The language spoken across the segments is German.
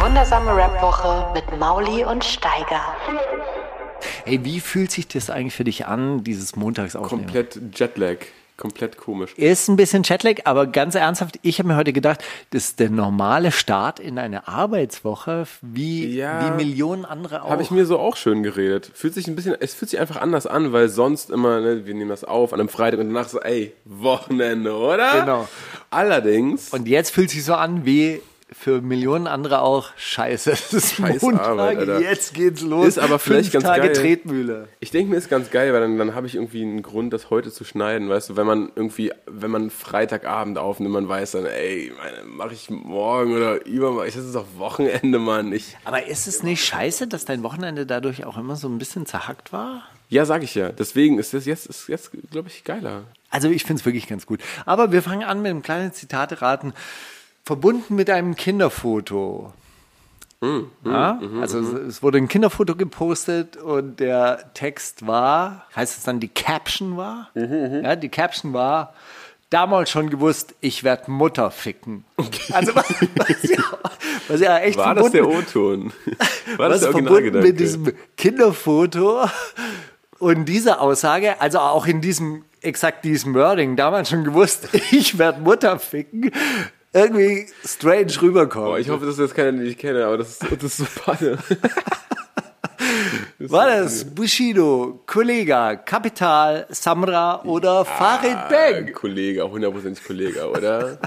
Wundersame Rap-Woche mit Mauli und Steiger. Hey, wie fühlt sich das eigentlich für dich an, dieses Montagsaufnehmen? Komplett Jetlag. Komplett komisch. Ist ein bisschen Jetlag, aber ganz ernsthaft, ich habe mir heute gedacht, das ist der normale Start in eine Arbeitswoche, wie, Ja. wie Millionen andere auch. Habe ich mir so auch schön geredet. Fühlt sich ein bisschen, es fühlt sich einfach anders an, weil sonst immer, ne, wir nehmen das auf an einem Freitag und danach so, ey, Wochenende, oder? Genau. Allerdings, Und jetzt fühlt sich so an wie für Millionen andere auch Scheiße. Es ist Scheiß Montag, Arbeit, Alter. jetzt geht's los. Ist aber vielleicht Fünf ganz Tage geil. Tretmühle. ich denke mir, ist ganz geil, weil dann, dann habe ich irgendwie einen Grund, das heute zu schneiden, weißt du, wenn man irgendwie, wenn man Freitagabend aufnimmt, man weiß dann, ey, meine, mache ich morgen oder übermorgen, das ist doch Wochenende, Mann. Ich, Aber ist es nicht scheiße, dass dein Wochenende dadurch auch immer so ein bisschen zerhackt war? ja, sag ich ja. Deswegen ist das jetzt, ist jetzt, glaube ich, geiler. Also ich finde es wirklich ganz gut. Aber wir fangen an mit einem kleinen Zitate-Raten, verbunden mit einem Kinderfoto. ja, also es- es wurde ein Kinderfoto gepostet und der Text war, heißt es dann die Caption war? Ja, die Caption war, damals schon gewusst, ich werde Mutter ficken. Also was, was, ja, was ja echt War das der O-Ton? War was das der verbunden mit diesem Kinderfoto und dieser Aussage, also auch in diesem, exakt diesem Wording, damals schon gewusst, ich werde Mutter ficken, irgendwie strange rüberkommt. Boah, ich hoffe, dass das keiner, den ich kenne, aber das ist, das ist so Panne. War das Bushido, Kollega, Kapital, Samra oder Farid Ah, Bang? Kollege, hundertprozentig Kollege, oder?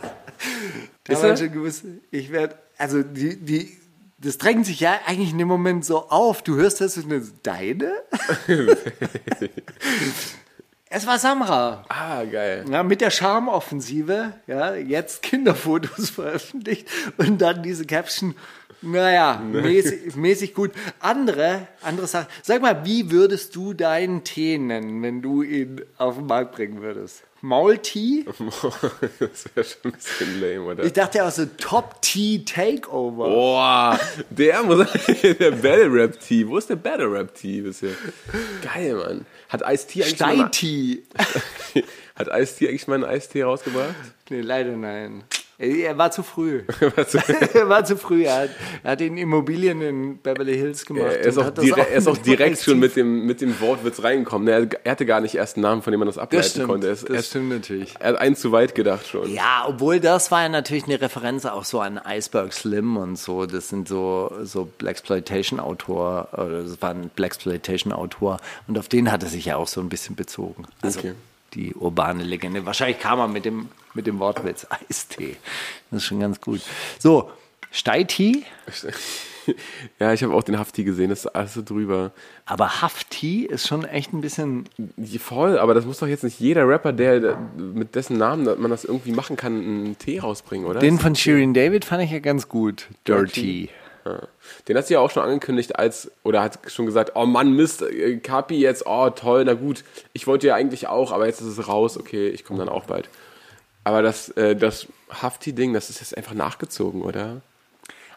Damals schon gewusst, ich werde, also die, die, das drängt sich ja eigentlich in dem Moment so auf. Du hörst das und denkst, deine? es war Samra. ah, geil. Ja, mit der Charmoffensive, ja, jetzt Kinderfotos veröffentlicht und dann diese Caption, naja, mäßig, mäßig gut. Andere, andere Sachen. Sag mal, wie würdest du deinen Tee nennen, wenn du ihn auf den Markt bringen würdest? Maultee? das wäre schon ein bisschen lame, oder? Ich dachte auch so Top Tea Takeover. Boah, der muss, der Battle Rap Tee. Wo ist der Battle Rap Tee bisher? Geil, Mann. Hat Ice-T eigentlich, mal- Steintee. hat Ice-T eigentlich mal einen Eistee rausgebracht? Nee, leider nein. Er war zu früh. Er war zu früh. Er hat, er hat in Immobilien in Beverly Hills gemacht. Er ist, auch das direkt, er ist auch direkt schon mit dem, mit dem Wortwitz reingekommen. Er, er hatte gar nicht erst einen Namen, von dem man das ableiten Das stimmt, konnte. Er, ist, das er, stimmt natürlich. er hat einen zu weit gedacht schon. Ja, obwohl das war ja natürlich eine Referenz auch so an Iceberg Slim und so. Das sind so, so Blaxploitation-Autor, oder das war ein Blaxploitation-Autor und auf den hat er sich ja auch so ein bisschen bezogen. Also Okay. Die urbane Legende. Wahrscheinlich kam er mit dem, mit dem Wortwitz Eistee. Das ist schon ganz gut. So, Steitee, Ja, ich habe auch den Hafti gesehen, das ist alles so drüber. aber Hafti ist schon echt ein bisschen Voll, aber das muss doch jetzt nicht jeder Rapper, der, mit dessen Namen man das irgendwie machen kann, einen Tee rausbringen, oder? Den von Shirin David fand ich ja ganz gut. Dirty. Ja. Den hat sie ja auch schon angekündigt als, oder hat schon gesagt, oh Mann, Mist, äh, Kapi jetzt, oh toll, na gut, ich wollte ja eigentlich auch, aber jetzt ist es raus, okay, ich komme dann auch bald. Aber das, äh, das Hafti-Ding, das ist jetzt einfach nachgezogen, oder?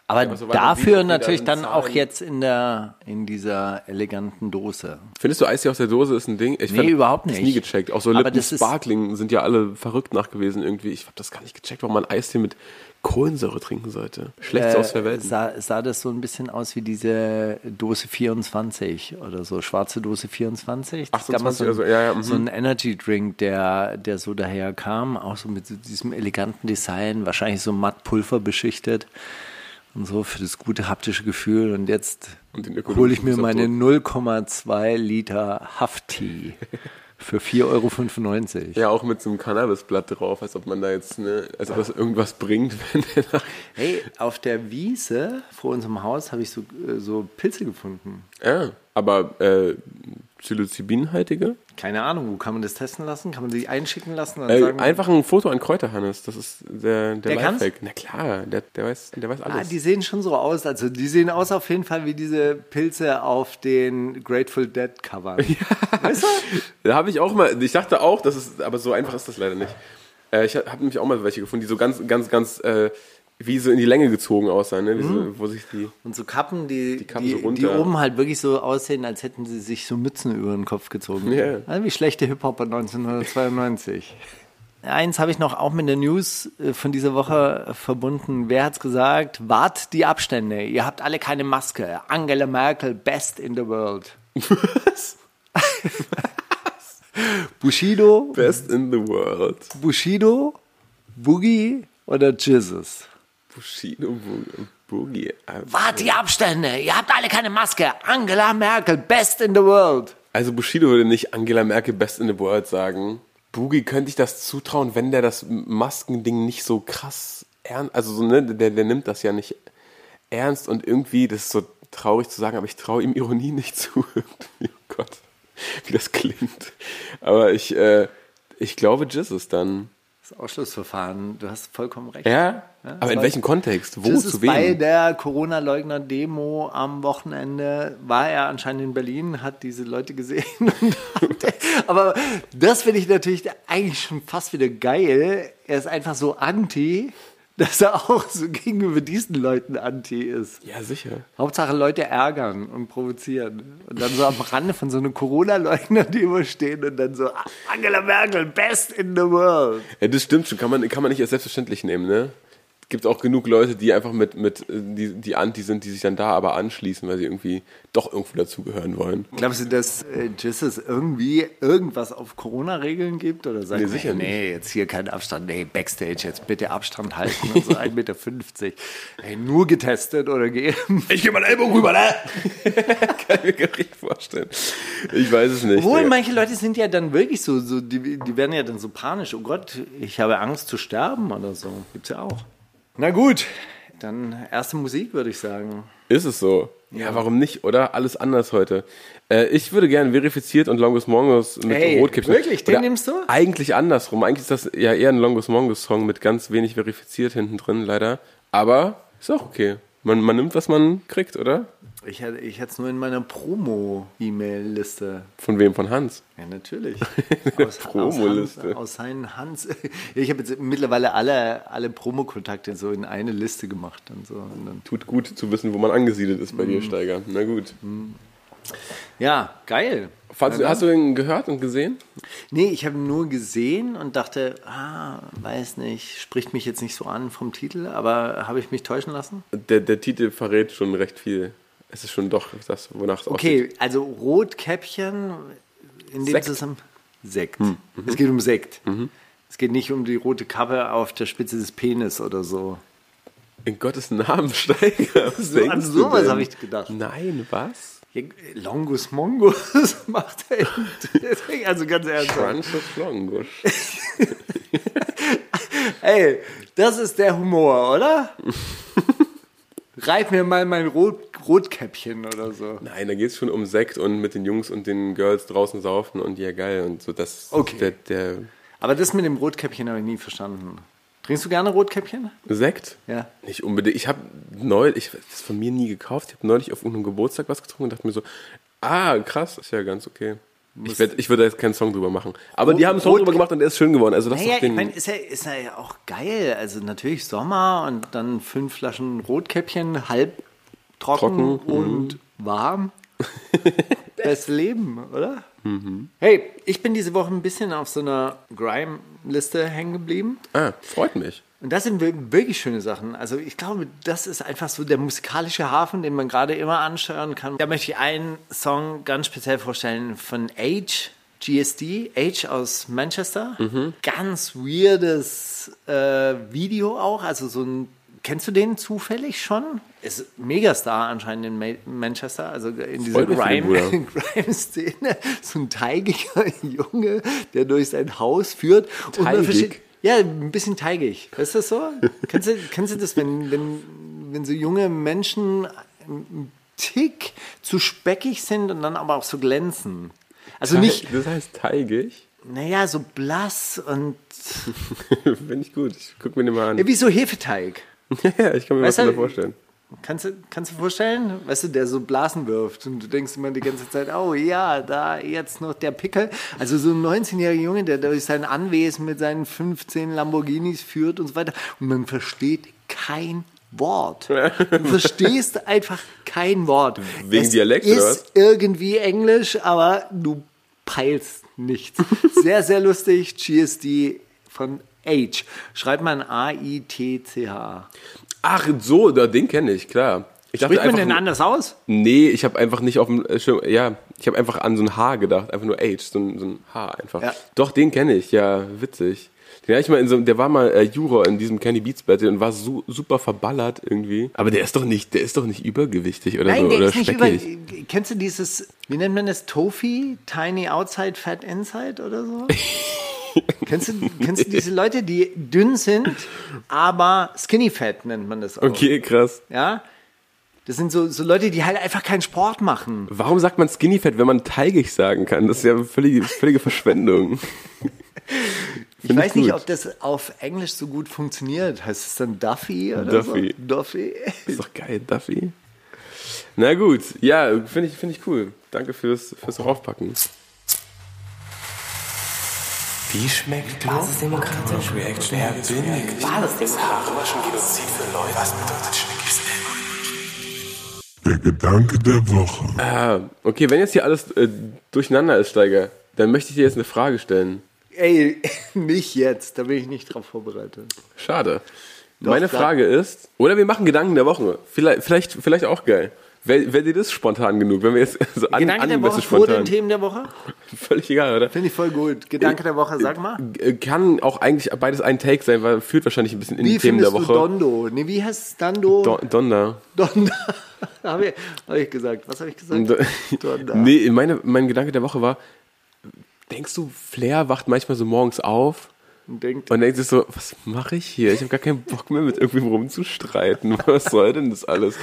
Aber aber so weit man sieht, dafür auch natürlich dann auch Zahlen. jetzt in der in dieser eleganten Dose. Findest du Eistee aus der Dose ist ein Ding? Ich Nee, überhaupt das nicht. nie gecheckt. Auch so Lippen Sparkling sind ja alle verrückt nach gewesen irgendwie. Ich habe das gar nicht gecheckt, warum man Eistee mit Kohlensäure trinken sollte. Schlecht Äh, aus der Welt. sah, sah das so ein bisschen aus wie diese Dose 24 oder so, schwarze Dose 24. Das 28 gab mal so, ein- also, ja, ja, mhm. so ein Energy Drink, der, der so daher kam, auch so mit so diesem eleganten Design, wahrscheinlich so matt Pulver beschichtet und so für das gute haptische Gefühl. Und jetzt hole ich mir meine 0,2 Liter Hafti für 4,95 Euro. Ja, auch mit so einem Cannabisblatt drauf, als ob man da jetzt, ne, als ob das irgendwas bringt, wenn der Hey, auf der Wiese vor unserem Haus habe ich so, äh, so Pilze gefunden. Ja, aber äh, psilocybinhaltige. Keine Ahnung, wo kann man das testen lassen? Kann man sich einschicken lassen? und Äh, sagen, einfach ein Foto an Kräuterhannes, das ist der, der, Der? Lifehack. Na klar, der, der, weiß, der weiß Ah, alles. die sehen schon so aus. Also die sehen aus auf jeden Fall wie diese Pilze auf den Grateful Dead Covern. Weißt du? Da habe ich auch mal, ich dachte auch, das ist, aber so einfach ist das leider nicht. Äh, ich habe nämlich auch mal welche gefunden, die so ganz, ganz, ganz, äh, wie so in die Länge gezogen aussahen, ne? Wie so, wo sich die. Und so Kappen, die, die, Kappen die, so runter. oben halt wirklich so aussehen, als hätten sie sich so Mützen über den Kopf gezogen. Ja. Also wie schlechte Hip-Hopper 1992. Eins habe ich noch auch mit der News äh, von dieser Woche verbunden. Wer hat's gesagt? Wart die Abstände. Ihr habt alle keine Maske. Angela Merkel, best in the world. Was? Bushido, Best in the world. Bushido, Boogie oder Jesus? Bushido Bo- Boogie. Wart die Abstände. Ihr habt alle keine Maske. Angela Merkel, best in the world. Also Bushido würde nicht Angela Merkel Best in the World sagen. Boogie könnte ich das zutrauen, wenn der das Maskending nicht so krass ernst, also so, ne, der, der nimmt das ja nicht ernst und irgendwie, das ist so traurig zu sagen, aber ich traue ihm Ironie nicht zu. Oh Gott, wie das klingt. Aber ich, äh, ich glaube Jesus dann. Das Ausschlussverfahren, du hast vollkommen recht. Ja? aber in welchem Kontext? Wo, Das zu ist bei wem? der Corona-Leugner-Demo am Wochenende, war er anscheinend in Berlin, hat diese Leute gesehen. Aber das finde ich natürlich eigentlich schon fast wieder geil. Er ist einfach so anti, dass er auch so gegenüber diesen Leuten anti ist. Ja, sicher. Hauptsache Leute ärgern und provozieren. Und dann so am Rande von so einer Corona-Leugner-Demo stehen und dann so Angela Merkel, best in the world. Ja, das stimmt schon, kann man, kann man nicht als selbstverständlich nehmen, ne? Gibt auch genug Leute, die einfach mit, mit äh, die, die Anti sind, die sich dann da aber anschließen, weil sie irgendwie doch irgendwo dazugehören wollen. Glaubst du, dass äh, Jesus irgendwie irgendwas auf Corona-Regeln gibt? Oder sagt Nee, sicher nee, nee, jetzt hier kein Abstand, nee, Backstage, jetzt bitte Abstand halten und so 1,50 Meter. Hey, nur getestet oder geimpft? Ich geh mal Ellbogen rüber, ne? Kann ich mir gar nicht vorstellen. Ich weiß es nicht. Obwohl, nee. manche Leute sind ja dann wirklich so, so die, die werden ja dann so panisch. Oh Gott, ich habe Angst zu sterben oder so. Gibt's ja auch. Na gut, dann erste Musik, würde ich sagen. Ist es so? Ja, warum nicht, oder? Alles anders heute. Äh, ich würde gerne verifiziert und Longus Mongus mit Ey, Rotkäppchen. wirklich? Den Oder nimmst du? Eigentlich andersrum. Eigentlich ist das ja eher ein Longus Mongus Song mit ganz wenig verifiziert hinten drin, leider. Aber ist auch okay. Man, man nimmt, was man kriegt, oder? Ich hätte ich es nur in meiner Promo-E-Mail-Liste. Von wem? Von Hans. Ja, natürlich. Aus, Promoliste. Aus, Hans, aus seinen Hans. Ich habe jetzt mittlerweile alle, alle Promokontakte so in eine Liste gemacht. Und so. Und dann, Tut gut zu wissen, wo man angesiedelt ist bei Mhm. dir, Steiger. Na gut. ja, geil. Du- hast du den gehört und gesehen? Nee, ich habe ihn nur gesehen und dachte, ah, weiß nicht, spricht mich jetzt nicht so an vom Titel, aber habe ich mich täuschen lassen? Der, der Titel verrät schon recht viel. Es ist schon doch das, wonach es aussieht. Okay, also Rotkäppchen in dem Sekt. Zusammenhang. Sekt. Es geht um Sekt. Es geht nicht um die rote Kappe auf der Spitze des Penis oder so. In Gottes Namen, Steiger. Was So, an sowas habe ich gedacht. Nein, was? Longus Mongus macht er. Also ganz ernsthaft. Crunches Longusch. Ey, das ist der Humor, oder? Reib mir mal mein Rot Rotkäppchen oder so. Nein, da geht es schon um Sekt und mit den Jungs und den Girls draußen saufen und ja geil und so. Das Okay. der, der Aber das mit dem Rotkäppchen habe ich nie verstanden. Trinkst du gerne Rotkäppchen? Sekt? Ja. Nicht unbedingt. Ich habe neulich, ich hab das von mir nie gekauft. Ich habe neulich auf irgendeinem Geburtstag was getrunken und dachte mir so, ah, krass, ist ja ganz okay. Ich, werd, ich würde jetzt keinen Song drüber machen. Aber die haben einen Song Rot- drüber gemacht und der ist schön geworden. Also das Naja, den, ich meine, ist ja, ist ja auch geil. Also natürlich Sommer und dann fünf Flaschen Rotkäppchen, halb trocken, Trocken, und warm. Beste Leben, oder? Hey, ich bin diese Woche ein bisschen auf so einer Grime-Liste hängen geblieben. Ah, freut mich. Und das sind wir- wirklich schöne Sachen. Also ich glaube, das ist einfach so der musikalische Hafen, den man gerade immer ansteuern kann. Da möchte ich einen Song ganz speziell vorstellen von Age, GSD, Age aus Manchester. Ganz weirdes äh, Video auch, also so ein Kennst du den zufällig schon? Ist Megastar anscheinend in Ma Manchester, also in dieser Grime-Szene. So ein teigiger Junge, der durch sein Haus führt. Teigig? Ja, ein bisschen teigig. Ist das so? kennst, du, kennst du das, wenn, wenn, wenn so junge Menschen ein Tick zu speckig sind und dann aber auch so glänzen? Also nicht, Das heißt teigig? naja, so blass und Finde ich gut. Ich guck mir den mal an. ja, wie so Hefeteig. Ja, ich kann mir Weißt was darunter vorstellen. Kannst du, kannst du vorstellen, weißt du, der so Blasen wirft und du denkst immer die ganze Zeit, oh ja, da jetzt noch der Pickel. Also so ein 19-jähriger Junge, der durch sein Anwesen mit seinen 15 Lamborghinis führt und so weiter und man versteht kein Wort. Du verstehst einfach kein Wort. Wegen es Dialekt, ist oder was? irgendwie Englisch, aber du peilst nichts. Sehr, sehr lustig. GSD von H. Schreibt man A-I-T-C-H. Ach, so, da- den kenne ich, klar. Ich Spricht man denn anders aus? Nee, ich habe einfach nicht auf dem Schirm, ja, ich habe einfach an so ein H gedacht, einfach nur H, so ein, so ein H einfach. Ja. Doch, den kenne ich, ja, witzig. Den ich mal in so, der war mal äh, Juror in diesem Kenny Beats Battle und war su super verballert irgendwie. Aber der ist doch nicht, der ist doch nicht übergewichtig oder Nein, so der oder ist nicht über. speckig. Kennst du dieses, wie nennt man das? Tofi? Tiny outside, fat inside oder so? kennst, du, kennst du diese Leute, die dünn sind, aber skinny fat nennt man das auch? Okay, krass. Ja? Das sind so, so Leute, die halt einfach keinen Sport machen. Warum sagt man Skinny Fat, wenn man teigig sagen kann? Das ist ja völlige, völlige Verschwendung. Ich weiß nicht, gut. ob das auf Englisch so gut funktioniert. Heißt es dann Duffy oder Duffy. so? Duffy. Ist doch geil, Duffy. Na gut, ja, finde ich, find ich cool. Danke fürs, fürs Raufpacken. Wie schmeckt Basisdemokratisch? Reaction? Wer bin ich? Basisdemokratisch. Genozid für Leute. Was bedeutet Schnickis Der Gedanke der Woche. Ah, okay, wenn jetzt hier alles äh, durcheinander ist, Steiger, dann möchte ich dir jetzt eine Frage stellen. Ey, nicht jetzt. Da bin ich nicht drauf vorbereitet. Schade. Meine klar. Frage ist, oder wir machen Gedanken der Woche. Vielleicht, vielleicht, vielleicht auch geil. Wäre wär dir das spontan genug, wenn wir jetzt so an, Gedanke der Woche vor den spontan. Themen der Woche? Völlig egal, oder? Finde ich voll gut. Gedanke der Woche, sag mal. Äh, Kann auch eigentlich beides ein Take sein, weil führt wahrscheinlich ein bisschen in Wie die Themen der Woche. Dondo? Nee, wie heißt? Dando? Don Donder. Donda. habe ich, hab ich gesagt. Was habe ich gesagt? Donda. nee, meine, mein Gedanke der Woche war, denkst du, Flair wacht manchmal so morgens auf Und denkt, und denkt sich so, was mache ich hier? Ich habe gar keinen Bock mehr mit irgendwem rumzustreiten. Was soll denn das alles?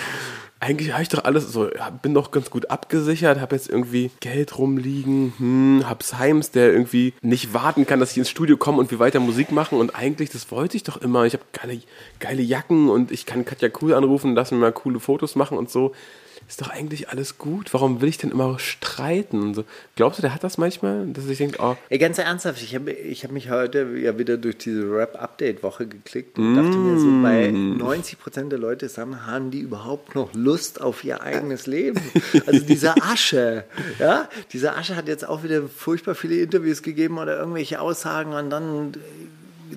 Eigentlich habe ich doch alles so, bin doch ganz gut abgesichert, habe jetzt irgendwie Geld rumliegen, hm, hab Symes, der irgendwie nicht warten kann, dass ich ins Studio komme und wir weiter Musik machen und eigentlich, das wollte ich doch immer. Ich habe geile, geile Jacken und ich kann Katja Cool anrufen, lass mir mal coole Fotos machen und so. Ist doch eigentlich alles gut. Warum will ich denn immer streiten? So. Glaubst du, der hat das manchmal, dass ich denke, oh, Ey, ganz ernsthaft, ich habe ich hab mich heute ja wieder durch diese Rap-Update-Woche geklickt und dachte mir so, bei 90% der Leute sagen, haben die überhaupt noch Lust auf ihr eigenes Leben? Also diese Asche, ja, diese Asche hat jetzt auch wieder furchtbar viele Interviews gegeben oder irgendwelche Aussagen und dann,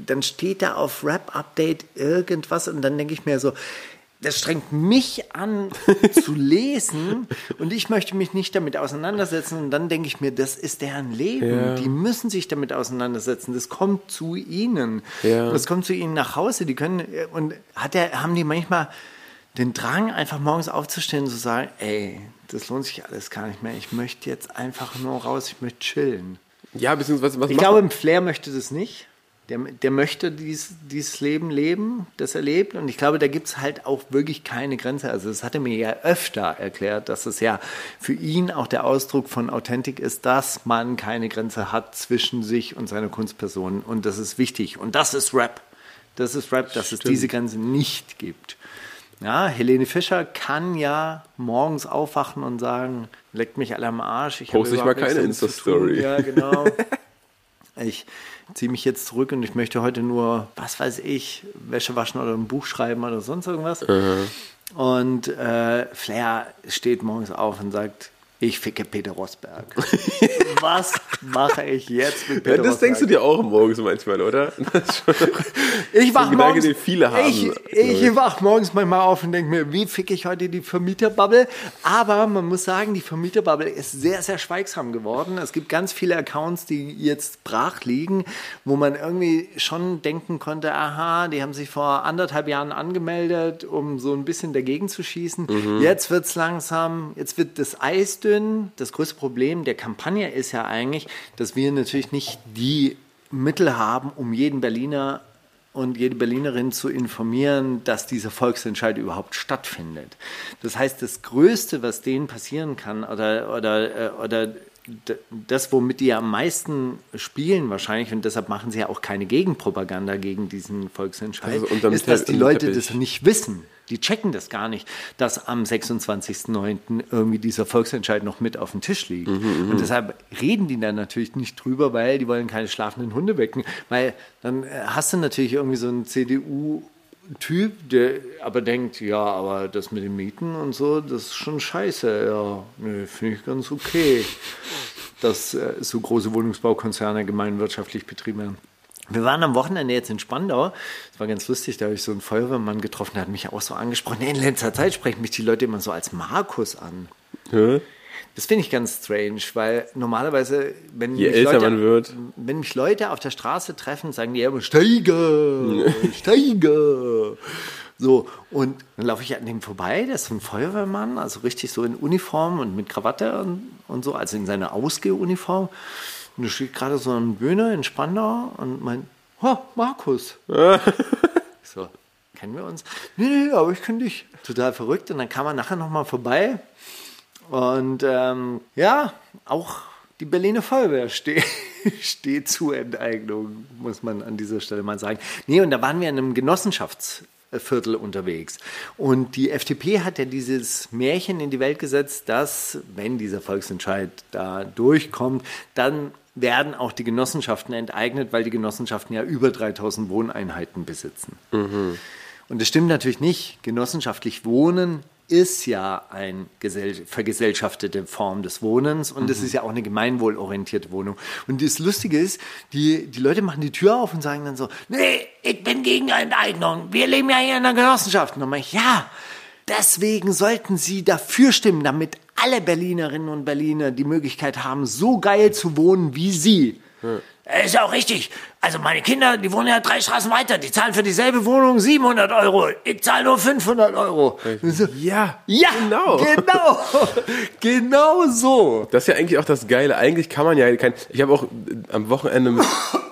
dann steht da auf Rap-Update irgendwas und dann denke ich mir so, das strengt mich an zu lesen und ich möchte mich nicht damit auseinandersetzen und dann denke ich mir, das ist deren Leben. Ja. Die müssen sich damit auseinandersetzen. Das kommt zu ihnen. Ja. Das kommt zu ihnen nach Hause. Die können und hat der, haben die manchmal den Drang, einfach morgens aufzustehen und zu sagen, ey, das lohnt sich alles gar nicht mehr. Ich möchte jetzt einfach nur raus, ich möchte chillen. ja, beziehungsweise was Ich glaube, im Flair möchte das nicht. Der, der möchte dies, dieses Leben leben, das er lebt. Und ich glaube, da gibt es halt auch wirklich keine Grenze. Also das hat er mir ja öfter erklärt, dass es ja für ihn auch der Ausdruck von Authentik ist, dass man keine Grenze hat zwischen sich und seiner Kunstperson. Und das ist wichtig. Und das ist Rap. Das ist Rap, dass es diese Grenze nicht gibt. Ja, Helene Fischer kann ja morgens aufwachen und sagen, leckt mich alle am Arsch. Ich habe Poste ich mal keine. Insta-Story. Ja, genau. Ich ziehe mich jetzt zurück und ich möchte heute nur, was weiß ich, Wäsche waschen oder ein Buch schreiben oder sonst irgendwas. Und äh, Flair steht morgens auf und sagt, ich ficke Peter Rosberg. was mache ich jetzt mit Ja, Peter das Rosberg? denkst du dir auch morgens manchmal, oder? Ich wach Gedanke, morgens, den viele haben, Ich, ich wach morgens manchmal auf und denke mir, wie ficke ich heute die Vermieterbubble? Aber man muss sagen, die Vermieterbubble ist sehr, sehr schweigsam geworden. Es gibt ganz viele Accounts, die jetzt brach liegen, wo man irgendwie schon denken konnte, aha, die haben sich vor anderthalb Jahren angemeldet, um so ein bisschen dagegen zu schießen. Mhm. Jetzt wird's langsam, jetzt wird das Eis dünn. Das größte Problem der Kampagne ist ja eigentlich, dass wir natürlich nicht die Mittel haben, um jeden Berliner und jede Berlinerin zu informieren, dass dieser Volksentscheid überhaupt stattfindet. Das heißt, das Größte, was denen passieren kann oder, oder, äh, oder das, womit die am meisten spielen wahrscheinlich, und deshalb machen sie ja auch keine Gegenpropaganda gegen diesen Volksentscheid, Also ist, dass die Leute das nicht wissen. Die checken das gar nicht, dass am 26.09. irgendwie dieser Volksentscheid noch mit auf dem Tisch liegt. Mhm, und deshalb reden die dann natürlich nicht drüber, weil die wollen keine schlafenden Hunde wecken. Weil dann äh, hast du natürlich irgendwie so einen CDU-Typ, der aber denkt, ja, aber das mit den Mieten und so, das ist schon scheiße. Ja, nee, finde ich ganz okay, dass äh, so große Wohnungsbaukonzerne gemeinwirtschaftlich betrieben werden. Wir waren am Wochenende jetzt in Spandau. Es war ganz lustig, da habe ich so einen Feuerwehrmann getroffen, der hat mich auch so angesprochen. In letzter Zeit sprechen mich die Leute immer so als Markus an. Hä? Das finde ich ganz strange, weil normalerweise, wenn Je mich älter Leute, man wird. wenn mich Leute auf der Straße treffen, sagen die immer Steiger, Steiger. So, und dann laufe ich an dem vorbei, der ist so ein Feuerwehrmann, also richtig so in Uniform und mit Krawatte und, und so, also in seiner Ausgehuniform. Und da steht gerade so ein Böhner in Spandau und meint, oh, Markus. Ich so, kennen wir uns? Nee, nee, aber ich kenne dich. Total verrückt. Und dann kam er nachher nochmal vorbei. Und ähm, ja, auch die Berliner Feuerwehr steht, steht zur Enteignung, muss man an dieser Stelle mal sagen. Nee, und da waren wir in einem Genossenschaftsviertel unterwegs. Und die FDP hat ja dieses Märchen in die Welt gesetzt, dass, wenn dieser Volksentscheid da durchkommt, dann werden auch die Genossenschaften enteignet, weil die Genossenschaften ja über 3000 Wohneinheiten besitzen. Und das stimmt natürlich nicht. Genossenschaftlich Wohnen ist ja eine gesell vergesellschaftete Form des Wohnens und es ist ja auch eine gemeinwohlorientierte Wohnung. Und das Lustige ist, die, die Leute machen die Tür auf und sagen dann so, nee, ich bin gegen Enteignung, wir leben ja hier in einer Genossenschaft. Und dann meine ich, ja, deswegen sollten Sie dafür stimmen, damit alle Berlinerinnen und Berliner die Möglichkeit haben, so geil zu wohnen wie Sie. Äh, Ist ja auch richtig. Also meine Kinder, die wohnen ja drei Straßen weiter. Die zahlen für dieselbe Wohnung 700 Euro. Ich zahle nur 500 Euro. So, Ja, ja, genau. genau, genau so. Das ist ja eigentlich auch das Geile. Eigentlich kann man ja kein. Ich habe auch am Wochenende mit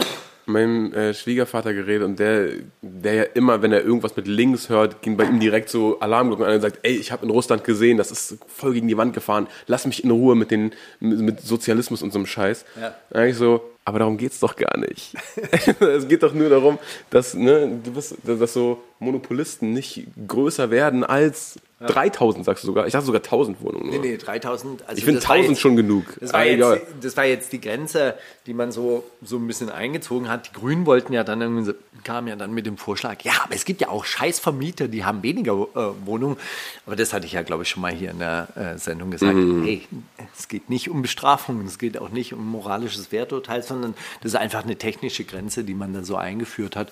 meinem äh, Schwiegervater geredet und der, der ja immer, wenn er irgendwas mit links hört, ging bei ihm direkt so Alarmglocken an und sagt, ey, ich habe in Russland gesehen, das ist voll gegen die Wand gefahren, lass mich in Ruhe mit den mit, mit Sozialismus und so einem Scheiß. Ja. Eigentlich so, aber darum geht's doch gar nicht. es geht doch nur darum, dass, ne, du bist, dass so Monopolisten nicht größer werden als 3000, sagst du sogar. Ich dachte sogar 1000 Wohnungen. Nur. Nee, nee, 3000. Also Ich finde das war 1000 jetzt- schon genug. Das war, Ah, jetzt, egal. das war jetzt die Grenze, die man so, so ein bisschen eingezogen hat. Die Grünen wollten ja dann irgendwie, kamen ja dann mit dem Vorschlag, ja, aber es gibt ja auch scheiß Vermieter, die haben weniger äh, Wohnungen. Aber das hatte ich ja, glaube ich, schon mal hier in der äh, Sendung gesagt. Mhm. Hey, es geht nicht um Bestrafung, es geht auch nicht um moralisches Werturteil, sondern das ist einfach eine technische Grenze, die man da so eingeführt hat,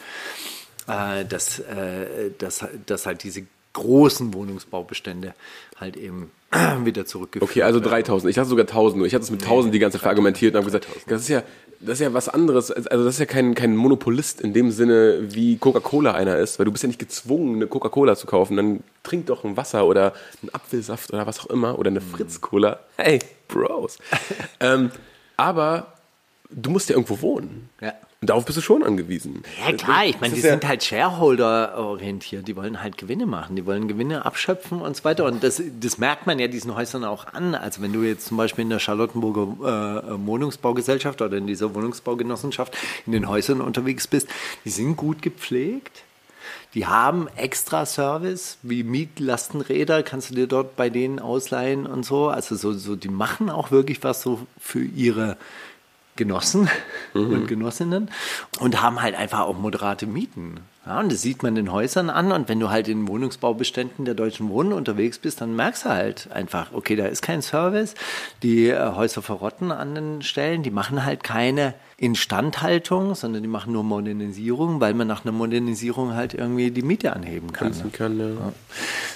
äh, dass, äh, dass, dass halt diese großen Wohnungsbaubestände halt eben wieder zurückgeführt Okay, also werden. 3000. Ich hatte sogar 1000 nur. Ich hatte es mit 1000 die ganze Zeit verargumentiert und habe gesagt, das ist ja, das ist ja was anderes. Also das ist ja kein, kein Monopolist in dem Sinne, wie Coca-Cola einer ist, weil du bist ja nicht gezwungen, eine Coca-Cola zu kaufen. Dann trink doch ein Wasser oder einen Apfelsaft oder was auch immer oder eine Fritz-Cola. Hey, Bros. ähm, aber du musst ja irgendwo wohnen. Ja. Und darauf bist du schon angewiesen. Ja klar, ich meine, die ja- sind halt Shareholder-orientiert, die wollen halt Gewinne machen, die wollen Gewinne abschöpfen und so weiter. Und das, das merkt man ja diesen Häusern auch an. Also wenn du jetzt zum Beispiel in der Charlottenburger äh, Wohnungsbaugesellschaft oder in dieser Wohnungsbaugenossenschaft in den Häusern unterwegs bist, die sind gut gepflegt. Die haben extra Service, wie Mietlastenräder, kannst du dir dort bei denen ausleihen und so. Also so, so die machen auch wirklich was so für ihre Genossen und Genossinnen und haben halt einfach auch moderate Mieten. Ja, und das sieht man den Häusern an. Und wenn du halt in Wohnungsbaubeständen der Deutschen Wohnen unterwegs bist, dann merkst du halt einfach, okay, da ist kein Service. Die äh, Häuser verrotten an den Stellen. Die machen halt keine Instandhaltung, sondern die machen nur Modernisierung, weil man nach einer Modernisierung halt irgendwie die Miete anheben kann. Ne? Kann, ja.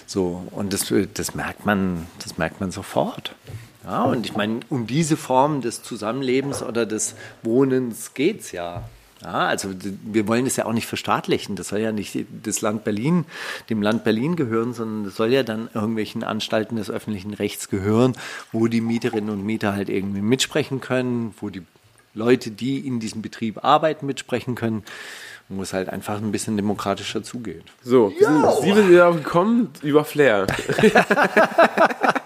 So, und das, das merkt man, das merkt man sofort. Ja, und ich meine, um diese Form des Zusammenlebens oder des Wohnens geht's ja. Ja, also wir wollen das ja auch nicht verstaatlichen. Das soll ja nicht das Land Berlin, dem Land Berlin gehören, sondern das soll ja dann irgendwelchen Anstalten des öffentlichen Rechts gehören, wo die Mieterinnen und Mieter halt irgendwie mitsprechen können, wo die Leute, die in diesem Betrieb arbeiten, mitsprechen können. wo es halt einfach ein bisschen demokratischer zugeht. So, wir sind, Sie sind wieder gekommen über Flair.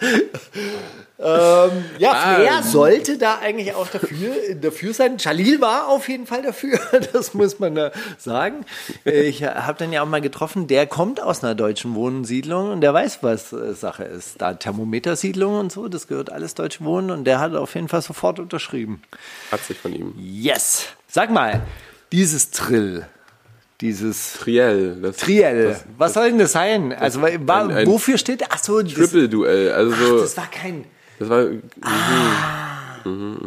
Ja, Ah. Flair sollte da eigentlich auch dafür, dafür sein. Jalil war auf jeden Fall dafür, das muss man da sagen. Ich habe dann ja auch mal getroffen, der kommt aus einer deutschen Wohnsiedlung und der weiß, was äh, Sache ist. Da Thermometersiedlung und so, das gehört alles Deutsch Wohnen und der hat auf jeden Fall sofort unterschrieben. Hat sich von ihm. Yes! Sag mal, dieses Trill, dieses Triell. Das, Triell, das was soll denn das sein? Also, wa- wa- ein- ein wofür steht Ach so, das, Triple-Duell. Also so, das war kein... das war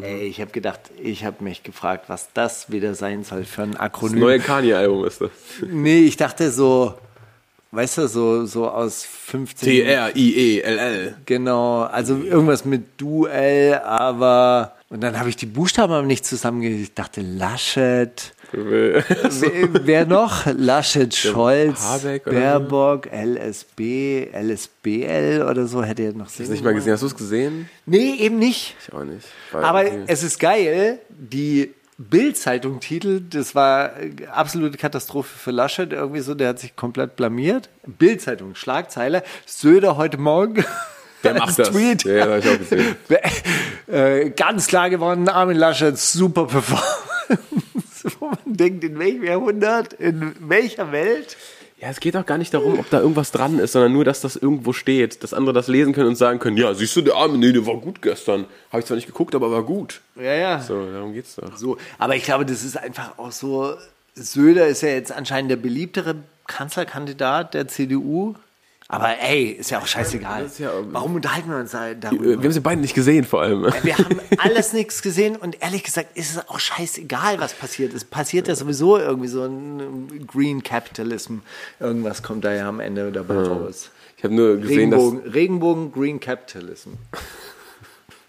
Ey, ich habe gedacht, ich habe mich gefragt, was das wieder sein soll für ein das Akronym. neue Kanye-Album ist das. Nee, ich dachte so, weißt du, so, so aus 15. T-R-I-E-L-L. Genau, also irgendwas mit Duell, aber. Und dann habe ich die Buchstaben aber nicht zusammengekriegt. Ich dachte, Laschet. Wer, noch? Laschet, Scholz, Habeck oder so? Baerbock, LSB, LSBL oder so hätte er noch Hast du nicht mal gesehen? Hast du es gesehen? Nee, eben nicht. Ich auch nicht. Weil- Aber okay. es ist geil, die Bild-Zeitung titelt, das war äh, absolute Katastrophe für Laschet, irgendwie so, der hat sich komplett blamiert. Bild-Zeitung, Schlagzeile, Söder heute Morgen. Der macht das. Tweet. Ja, ja, hab ich auch gesehen. äh, ganz klar geworden, Armin Laschet, super Wo man denkt, in welchem Jahrhundert, in welcher Welt? Ja, es geht auch gar nicht darum, ob da irgendwas dran ist, sondern nur, dass das irgendwo steht, dass andere das lesen können und sagen können, ja, siehst du, der Arme, nee, der war gut gestern. Habe ich zwar nicht geguckt, aber war gut. Ja, ja. So, darum geht's doch. So, aber ich glaube, das ist einfach auch so. Söder ist ja jetzt anscheinend der beliebtere Kanzlerkandidat der CDU. Aber ey, ist ja auch scheißegal. Ist ja- Warum unterhalten wir uns da darüber? Wir haben sie beide nicht gesehen, vor allem. Wir haben alles nichts gesehen und ehrlich gesagt ist es auch scheißegal, was passiert. Es passiert ja sowieso irgendwie so ein Green Capitalism. Irgendwas kommt da ja am Ende dabei raus. Ich habe nur gesehen, Regenbogen, Regenbogen Green Capitalism.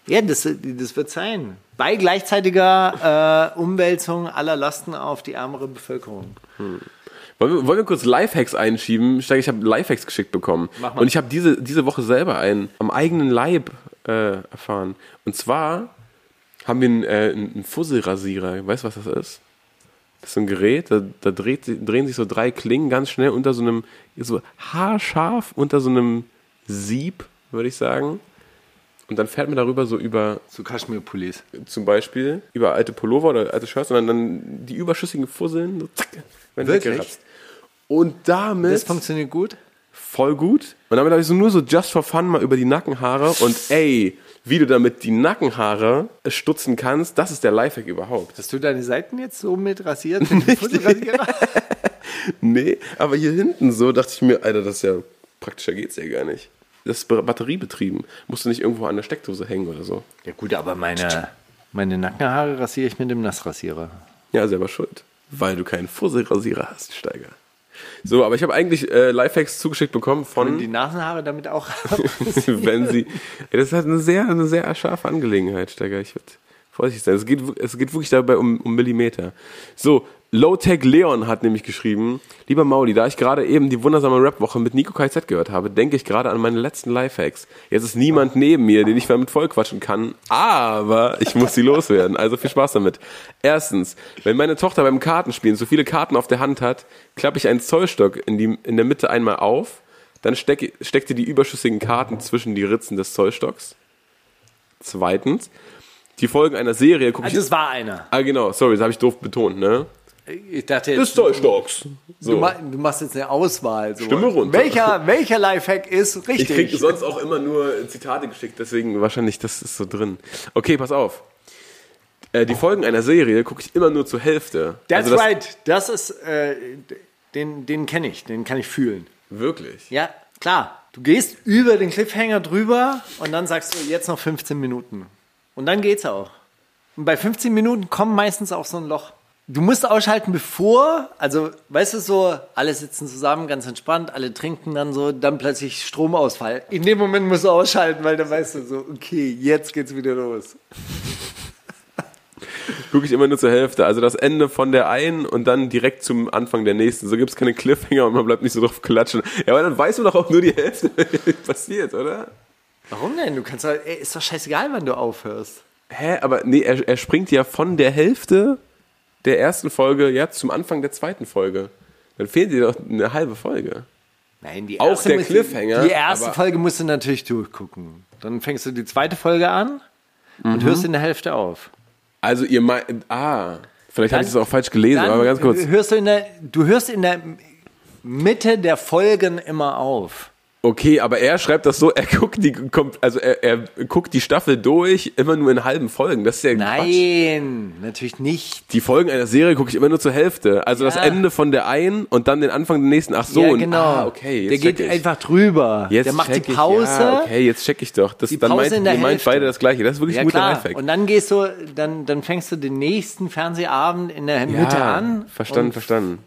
Ja, das, das wird sein. Bei gleichzeitiger äh, Umwälzung aller Lasten auf die ärmere Bevölkerung. dass. Wollen wir, wollen wir kurz Lifehacks einschieben? Steiger, Ich habe Lifehacks geschickt bekommen. Und ich habe diese, diese Woche selber einen am eigenen Leib äh, erfahren. Und zwar haben wir einen, äh, einen Fusselrasierer. Weißt du, was das ist? Das ist so ein Gerät, da, da dreht, drehen sich so drei Klingen ganz schnell unter so einem, so haarscharf unter so einem Sieb, würde ich sagen. Und dann fährt man darüber so über Zu Kaschmir-Pullis. zum Beispiel über alte Pullover oder alte Shirts, sondern dann die überschüssigen Fusseln so zack, werden Wirklich? weggeratzt. Und damit Das funktioniert gut. voll gut. Und damit habe ich so nur so just for fun mal über die Nackenhaare und ey, wie du damit die Nackenhaare stutzen kannst, das ist der Lifehack überhaupt. Hast du deine Seiten jetzt so mit rasiert? Mit dem Fusselrasierer? Nee, aber hier hinten so dachte ich mir, Alter, das ist ja praktischer geht's ja gar nicht. Das ist batteriebetrieben. Musst du nicht irgendwo an der Steckdose hängen oder so. ja gut, aber meine, meine Nackenhaare rasiere ich mit dem Nassrasierer. Ja, selber schuld. Weil du keinen Fusselrasierer hast, Steiger. So, aber ich habe eigentlich äh, Lifehacks zugeschickt bekommen von, die Nasenhaare damit auch. wenn sie. Ja, das ist halt eine sehr, eine sehr scharfe Angelegenheit, Steiger. Ich würde vorsichtig sein. Es geht, es geht wirklich dabei um, um Millimeter. So, Low-Tech Leon hat nämlich geschrieben, lieber Mauli, da ich gerade eben die wundersame Rap-Woche mit Nico KZ gehört habe, denke ich gerade an meine letzten Lifehacks. Jetzt ist niemand neben mir, den ich damit vollquatschen kann, aber ich muss sie loswerden. Also viel Spaß damit. Erstens, wenn meine Tochter beim Kartenspielen so viele Karten auf der Hand hat, klappe ich einen Zollstock in, die, in der Mitte einmal auf, dann stecke, steckte die überschüssigen Karten zwischen die Ritzen des Zollstocks. Zweitens, die Folgen einer Serie gucke ich... das war einer. Ah, genau, sorry, das habe ich doof betont, ne? Ich dachte jetzt, du, So. ma du machst jetzt eine Auswahl. So. Stimme runter. Welcher, welcher Lifehack ist Ich richtig? kriege sonst auch immer nur Zitate geschickt, deswegen wahrscheinlich, das ist so drin. Okay, pass auf. Äh, die Folgen einer Serie gucke ich immer nur zur Hälfte. That's Also das- right. Das ist, äh, den, den kenne ich, den kann ich fühlen. Wirklich? Ja, klar. Du gehst über den Cliffhanger drüber und dann sagst du jetzt noch 15 Minuten. Und dann geht's auch. Und bei 15 Minuten kommt meistens auch so ein Loch. Du musst ausschalten, bevor, also weißt du so, alle sitzen zusammen, ganz entspannt, alle trinken dann so, dann plötzlich Stromausfall. In dem Moment musst du ausschalten, weil dann weißt du so, okay, jetzt geht's wieder los. Gucke ich immer nur zur Hälfte. Also das Ende von der einen und dann direkt zum Anfang der nächsten. So gibt es keine Cliffhanger und man bleibt nicht so drauf klatschen. Ja, aber dann weißt du doch auch nur die Hälfte passiert, oder? Warum denn? Du kannst doch, ey, ist doch scheißegal, wann du aufhörst. Hä? Aber nee, er, er springt ja von der Hälfte der ersten Folge jetzt zum Anfang der zweiten Folge. Dann fehlt dir doch eine halbe Folge. Nein, die Auch erste der musst du- Cliffhanger, Die erste aber- Folge musst du natürlich durchgucken. Dann fängst du die zweite Folge an und hörst in der Hälfte auf. Also ihr meint, ah, vielleicht habe ich das auch falsch gelesen, aber ganz kurz. Hörst du, in der, du hörst in der Mitte der Folgen immer auf. Okay, aber er schreibt das so, er guckt die, kommt, also er, er guckt die Staffel durch, immer nur in halben Folgen. Das ist ja Quatsch. Nein, natürlich nicht. Die Folgen einer Serie gucke ich immer nur zur Hälfte. Also das Ja. Ende von der einen und dann den Anfang der nächsten. Ach so, ja, und- genau. ah, okay, der geht ich. einfach drüber. Jetzt der macht die check ich. Pause. Ja, okay, jetzt check ich doch. Das, Die dann Pause meint, in der ihr meint Hälfte. beide das Gleiche. Das ist wirklich Ja ein guter. Lifehack. Und dann gehst du, dann, dann fängst du den nächsten Fernsehabend in der Mitte an. Verstanden, und verstanden.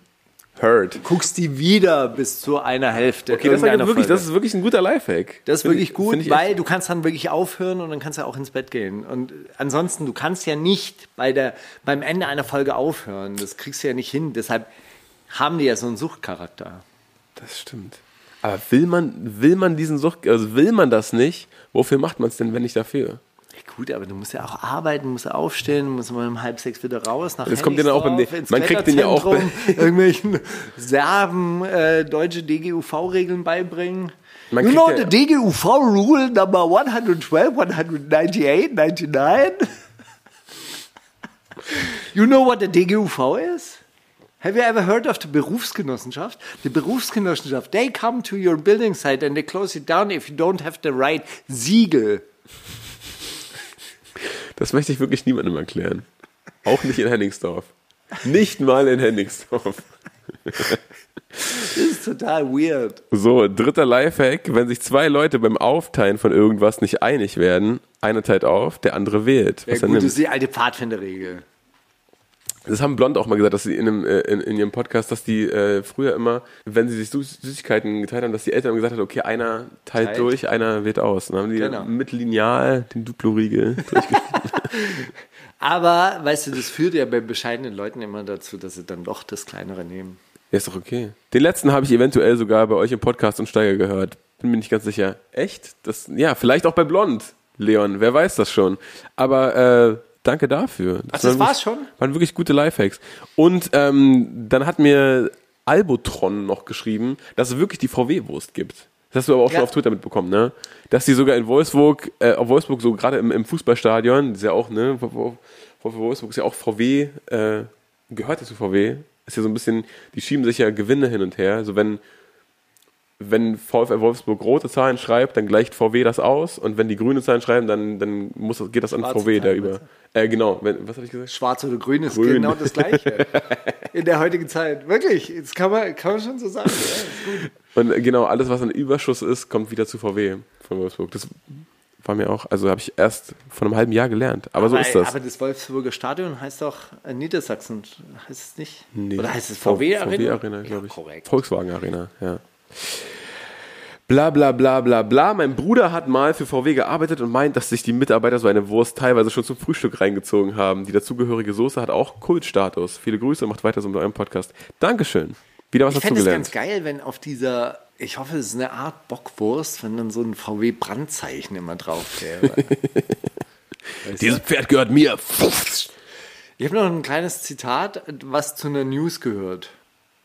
Heard. Guckst die wieder bis zu einer Hälfte. Okay, das, wirklich, Folge. das ist wirklich ein guter Lifehack. Das ist Find wirklich ich- gut, weil du kannst dann wirklich aufhören und dann kannst du auch ins Bett gehen. Und ansonsten, du kannst ja nicht bei der, beim Ende einer Folge aufhören. Das kriegst du ja nicht hin. Deshalb haben die ja so einen Suchtcharakter. Das stimmt. Aber will man, will man diesen Sucht, also will man das nicht, wofür macht man es denn, wenn nicht dafür? Ja, gut, aber du musst ja auch arbeiten, musst ja aufstehen, musst mal um halb sechs wieder raus nach Das kommt ja dann auch im Hennigsdorf, ins man kriegt den ja auch Kletterzentrum, irgendwelchen Serben äh, deutsche DGUV-Regeln beibringen. Man you know ja- the DGUV rule number 112, 198, 99? you know what the DGUV is? Have you ever heard of the Berufsgenossenschaft? The Berufsgenossenschaft, they come to your building site and they close it down if you don't have the right Siegel. Das möchte ich wirklich niemandem erklären. Auch nicht in Henningsdorf. Nicht mal in Henningsdorf. Das ist total weird. So, dritter Lifehack. Wenn sich zwei Leute beim Aufteilen von irgendwas nicht einig werden, einer teilt auf, der andere wählt. Ja, Was er gut, das nimmt. ist die alte Pfadfinderregel. Das haben Blond auch mal gesagt, dass sie in, einem, äh, in, in ihrem Podcast, dass die äh, früher immer, wenn sie sich Süß Süßigkeiten geteilt haben, dass die Eltern gesagt haben, okay, einer teilt, Teilt. durch, einer wählt aus. Dann haben die Genau. mit Lineal den Duplo-Riegel. Aber, weißt du, das führt ja bei bescheidenen Leuten immer dazu, dass sie dann doch das Kleinere nehmen. ja, ist doch okay. Den letzten habe ich eventuell sogar bei euch im Podcast und Steiger gehört. Bin mir nicht ganz sicher. Echt? Das, ja, vielleicht auch bei Blond, Leon. Wer weiß das schon. Aber äh, danke dafür. Ach, das waren war's wirklich- schon? Waren wirklich gute Lifehacks. Und ähm, dann hat mir Albotron noch geschrieben, dass es wirklich die VW-Wurst gibt. Das hast du aber auch schon Ja. auf Twitter mitbekommen, ne? Dass die sogar in Wolfsburg, äh, auf Wolfsburg so gerade im, im Fußballstadion, das ist ja auch, ne, Wo- wo- wo- Wolfsburg ist ja auch VW, äh, gehört ja zu VW, ist ja so ein bisschen, die schieben sich ja Gewinne hin und her. So wenn, wenn VfL Wolfsburg rote Zahlen schreibt, dann gleicht VW das aus und wenn die grüne Zahlen schreiben, dann, dann muss, das- geht das an Schwarze VW da Zahlen, über. Äh, genau, wenn, was habe ich gesagt? Schwarz oder Grün ist Grün. genau das Gleiche. In der heutigen Zeit. Wirklich, das kann man, kann man schon so sagen. Ja. Und genau, alles, was ein Überschuss ist, kommt wieder zu VW von Wolfsburg. Das war mir auch, also habe ich erst vor einem halben Jahr gelernt. Aber, so ist das. Aber das Wolfsburger Stadion heißt doch äh, Niedersachsen, heißt es nicht? Nee, Oder heißt es VW Arena? VW Arena, glaube Ja, ich. korrekt. Volkswagen Arena, ja. Bla bla bla bla bla. Mein Bruder hat mal für VW gearbeitet und meint, dass sich die Mitarbeiter so eine Wurst teilweise schon zum Frühstück reingezogen haben. Die dazugehörige Soße hat auch Kultstatus. Viele Grüße und macht weiter so mit eurem Podcast. Dankeschön. Wieder was Ich fände es ganz geil, wenn auf dieser, ich hoffe, es ist eine Art Bockwurst, wenn dann so ein VW-Brandzeichen immer drauf wäre. Dieses Pferd gehört mir. Ich habe noch ein kleines Zitat, was zu einer News gehört.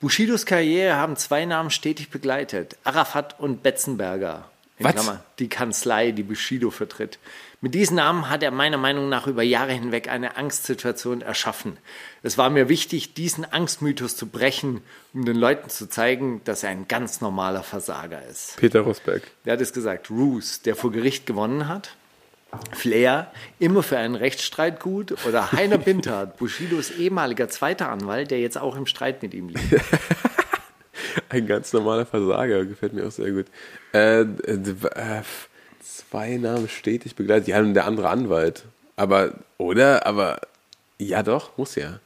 Bushidos Karriere haben zwei Namen stetig begleitet: Arafat und Betzenberger. In Was? Klammer, die Kanzlei, die Bushido vertritt. Mit diesen Namen hat er meiner Meinung nach über Jahre hinweg eine Angstsituation erschaffen. Es war mir wichtig, diesen Angstmythos zu brechen, um den Leuten zu zeigen, dass er ein ganz normaler Versager ist. Peter Rosberg. Wer hat es gesagt? Roos, der vor Gericht gewonnen hat. Flair, immer für einen Rechtsstreit gut. Oder Heiner Bintert, Bushidos ehemaliger zweiter Anwalt, der jetzt auch im Streit mit ihm liegt. Ein ganz normaler Versager, gefällt mir auch sehr gut. Äh, äh, zwei Namen stetig begleitet. Ja, und der andere Anwalt. Aber, oder? Aber, ja doch, muss ja.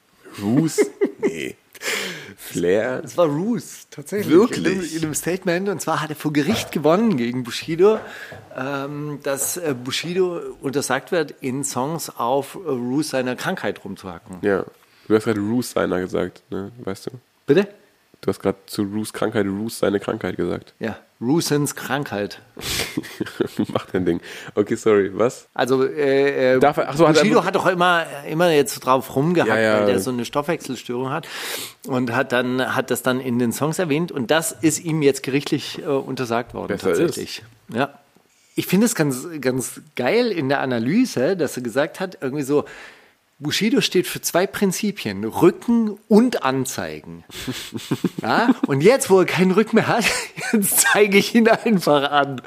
Roos? nee. Flair? Das war Roos, tatsächlich. Wirklich? In einem, in einem Statement. Und zwar hat er vor Gericht gewonnen gegen Bushido, ähm, dass äh, Bushido untersagt wird, in Songs auf äh, Roos seiner Krankheit rumzuhacken. Ja. Du hast gerade Roos seiner gesagt, ne? Weißt du? Bitte? Du hast gerade zu Roos Krankheit Roos seine Krankheit gesagt. Ja, Rusens Krankheit. Mach dein Ding. Okay, sorry, was? Also äh, äh, Darf er- ach so, hat er- Bushido hat doch immer, immer jetzt drauf rumgehackt, Ja, ja. weil der so eine Stoffwechselstörung hat und hat dann hat das dann in den Songs erwähnt und das ist ihm jetzt gerichtlich äh, untersagt worden Besser tatsächlich. Ja. Ich finde es ganz ganz geil in der Analyse, dass er gesagt hat, irgendwie so Bushido steht für zwei Prinzipien, Rücken und Anzeigen. Ja? Und jetzt, wo er keinen Rücken mehr hat, jetzt zeige ich ihn einfach an.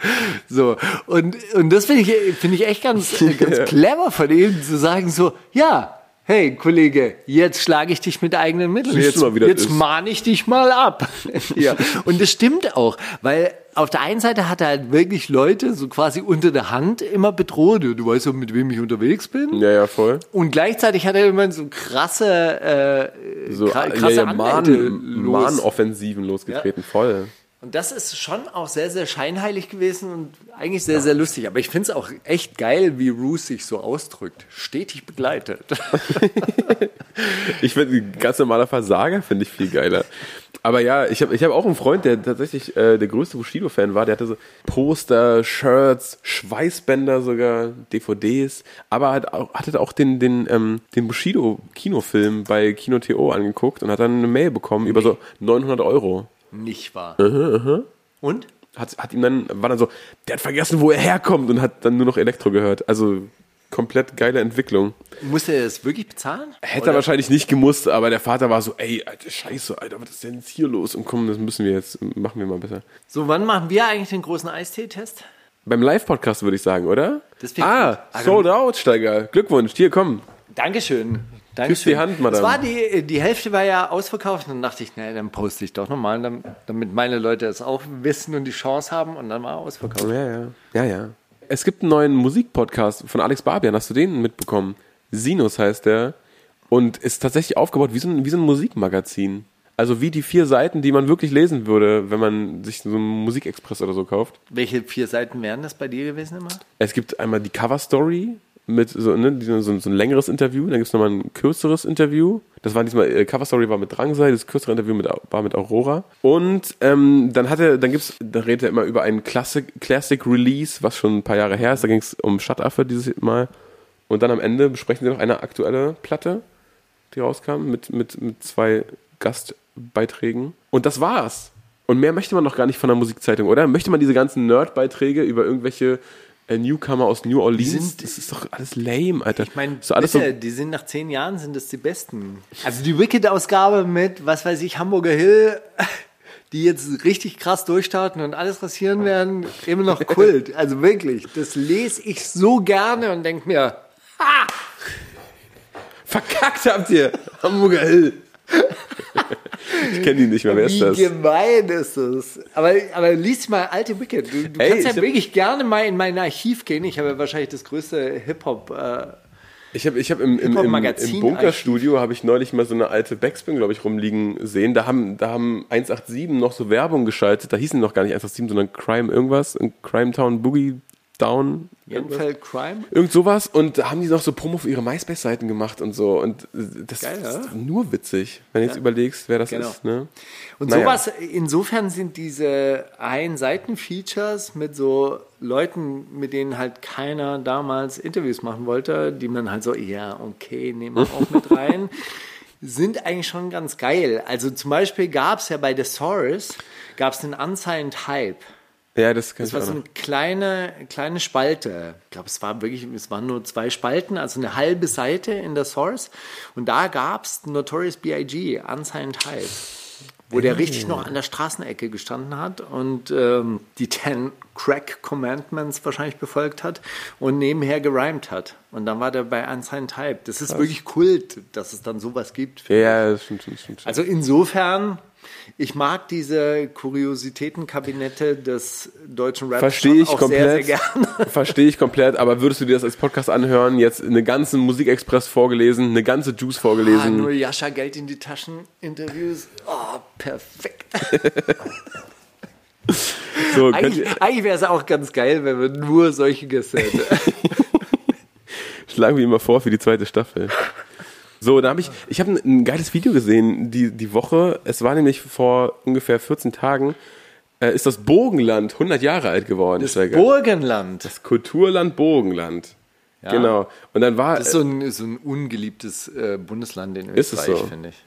So. Und, und das finde ich, finde ich echt ganz, ganz clever von ihm zu sagen so, ja, hey Kollege, jetzt schlage ich dich mit eigenen Mitteln. Siehst Jetzt, mal, jetzt mahne ich dich mal ab. ja. Und das stimmt auch, weil auf der einen Seite hat er halt wirklich Leute so quasi unter der Hand immer bedroht. Du weißt doch, mit wem ich unterwegs bin. Ja, ja, voll. Und gleichzeitig hat er immer so krasse, äh, So, kra- ja, krasse ja, Anwälte Mahn, los. Mahnoffensiven losgetreten, voll. Und das ist schon auch sehr, sehr scheinheilig gewesen und eigentlich sehr, sehr lustig. Aber ich finde es auch echt geil, wie Roos sich so ausdrückt. Stetig begleitet. Ich finde, ganz normaler Versager finde ich viel geiler. Aber ja, ich habe ich hab auch einen Freund, der tatsächlich äh, der größte Bushido-Fan war. Der hatte so Poster, Shirts, Schweißbänder sogar, DVDs. Aber hat auch, hatte auch den, den, ähm, den Bushido-Kinofilm bei Kino TO angeguckt und hat dann eine Mail bekommen über so 900 Euro. Nicht wahr. Mhm, Und? Hat, hat ihm dann, war dann so, der hat vergessen, wo er herkommt und hat dann nur noch Elektro gehört. Also komplett geile Entwicklung. Muss er das wirklich bezahlen? Hätte er wahrscheinlich nicht gemusst, aber der Vater war so, ey, Alter, scheiße, Alter, was ist denn jetzt hier los? Und komm, das müssen wir jetzt, machen wir mal besser. So, wann machen wir eigentlich den großen Eistee-Test? Beim Live-Podcast würde ich sagen, oder? Ah, gut. Also- sold out, Steiger. Glückwunsch, hier, komm. Dankeschön. Küss Dankeschön. die Hand, Madame. Es war die, die Hälfte war ja ausverkauft und dann dachte ich, nee, dann poste ich doch nochmal, damit, meine Leute es auch wissen und die Chance haben und dann war er ausverkauft. Ja, ja. Ja, ja. Es gibt einen neuen Musikpodcast von Alex Barbian. Hast du den mitbekommen? Sinus heißt der. Und ist tatsächlich aufgebaut wie so ein, wie so ein Musikmagazin. Also wie die vier Seiten, die man wirklich lesen würde, wenn man sich so einen Musikexpress oder so kauft. Welche vier Seiten wären das bei dir gewesen immer? Es gibt einmal die Cover Story mit so, ne, so, so ein längeres Interview, dann gibt es nochmal ein kürzeres Interview. Das war diesmal, äh, Cover Story war mit Drangsal, das kürzere Interview mit, war mit Aurora. Und ähm, dann hat er, dann gibt's, da redet er immer über einen Classic, Classic Release, was schon ein paar Jahre her ist. Da ging es um Stadtaffe dieses Mal. Und dann am Ende besprechen sie noch eine aktuelle Platte, die rauskam, mit, mit, mit zwei Gastbeiträgen. Und das war's. Und mehr möchte man doch gar nicht von der Musikzeitung, oder? Möchte man diese ganzen Nerd-Beiträge über irgendwelche Newcomer aus New Orleans? sind- das ist doch alles lame, Alter. Ich meine, so bitte, die sind nach zehn Jahren sind das die besten. Also die Wicked-Ausgabe mit, was weiß ich, Hamburger Hill, die jetzt richtig krass durchstarten und alles rasieren werden, immer noch Kult. Also wirklich, das lese ich so gerne und denke mir, verkackt habt ihr! Hamburger Hill! Ich kenne die nicht mehr, wer ist wie das? gemein ist das. Aber, aber lies mal alte Wicked. Du, du Ey, kannst ja hab- wirklich gerne mal in mein Archiv gehen. Ich habe ja wahrscheinlich das größte Hip-Hop. Äh, Ich habe ich hab im, im, im, im Bunkerstudio habe ich neulich mal so eine alte Backspin, glaube ich, rumliegen sehen. Da haben, da haben 187 noch so Werbung geschaltet. Da hießen noch gar nicht 187, sondern Crime irgendwas. Crime Town Boogie Down. Jedenfalls Crime. Irgend sowas und da haben die noch so Promo für ihre MySpace-Seiten gemacht und so und das Geil, ja? ist nur witzig, wenn du jetzt überlegst, wer das Genau. ist. Ne? Und Naja. sowas, insofern sind diese Ein-Seiten-Features mit so Leuten, mit denen halt keiner damals Interviews machen wollte, die man halt so, ja, okay, nehmen wir auch mit rein, sind eigentlich schon ganz geil. Also zum Beispiel gab es ja bei The Source, gab es den Unsigned Hype. Ja, das kann Das war so eine kleine, kleine Spalte. Ich glaube, es war wirklich, es waren nur zwei Spalten, also eine halbe Seite in der Source. Und da gab's Notorious B.I.G., Unsigned Hype, wo der richtig noch an der Straßenecke gestanden hat und ähm, die Ten Crack Commandments wahrscheinlich befolgt hat und nebenher gerimt hat. Und dann war der bei Unsigned Hype. Das ist wirklich Kult, dass es dann sowas gibt. Ja, das stimmt, stimmt, stimmt. Also insofern, ich mag diese Kuriositätenkabinette des deutschen Raps Verstehe ich auch komplett. sehr, sehr gerne. Verstehe ich komplett, aber würdest du dir das als Podcast anhören? Jetzt eine ganze Musikexpress vorgelesen, eine ganze Juice Ah, vorgelesen. nur Jascha Geld in die Taschen Interviews. Oh, perfekt. so, Eigentlich, eigentlich wäre es auch ganz geil, wenn wir nur solche Gäste hätten. schlagen wir immer vor für die zweite Staffel. So, da habe ich, ich habe ein, ein geiles Video gesehen die, die Woche. Es war nämlich vor ungefähr 14 Tagen, äh, ist das Bogenland 100 Jahre alt geworden. Das Ist ja. Burgenland. das Kulturland Bogenland. Genau. Und dann war, Das ist so ein, so ein ungeliebtes äh, Bundesland in Ist es Österreich, so? finde ich.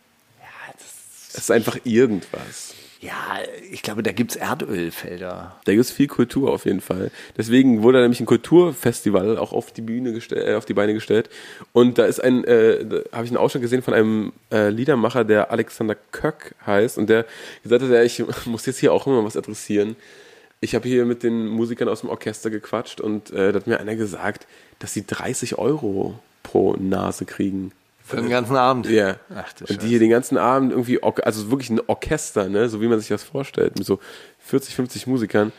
es ist einfach irgendwas. Ja, ich glaube, da gibt es Erdölfelder. Da gibt es viel Kultur auf jeden Fall. Deswegen wurde nämlich ein Kulturfestival auch auf die Bühne gestellt, äh, auf die Beine gestellt. Und da ist ein, äh, habe ich einen Ausschnitt gesehen von einem äh, Liedermacher, der Alexander Köck heißt und der gesagt hat, ja, ich muss jetzt hier auch immer was adressieren. Ich habe hier mit den Musikern aus dem Orchester gequatscht und äh, da hat mir einer gesagt, dass sie 30 Euro pro Nase kriegen. Für den ganzen Abend. Ja. Ach, du und die hier den ganzen Abend irgendwie, also wirklich ein Orchester, ne, so wie man sich das vorstellt, mit so 40, 50 Musikern.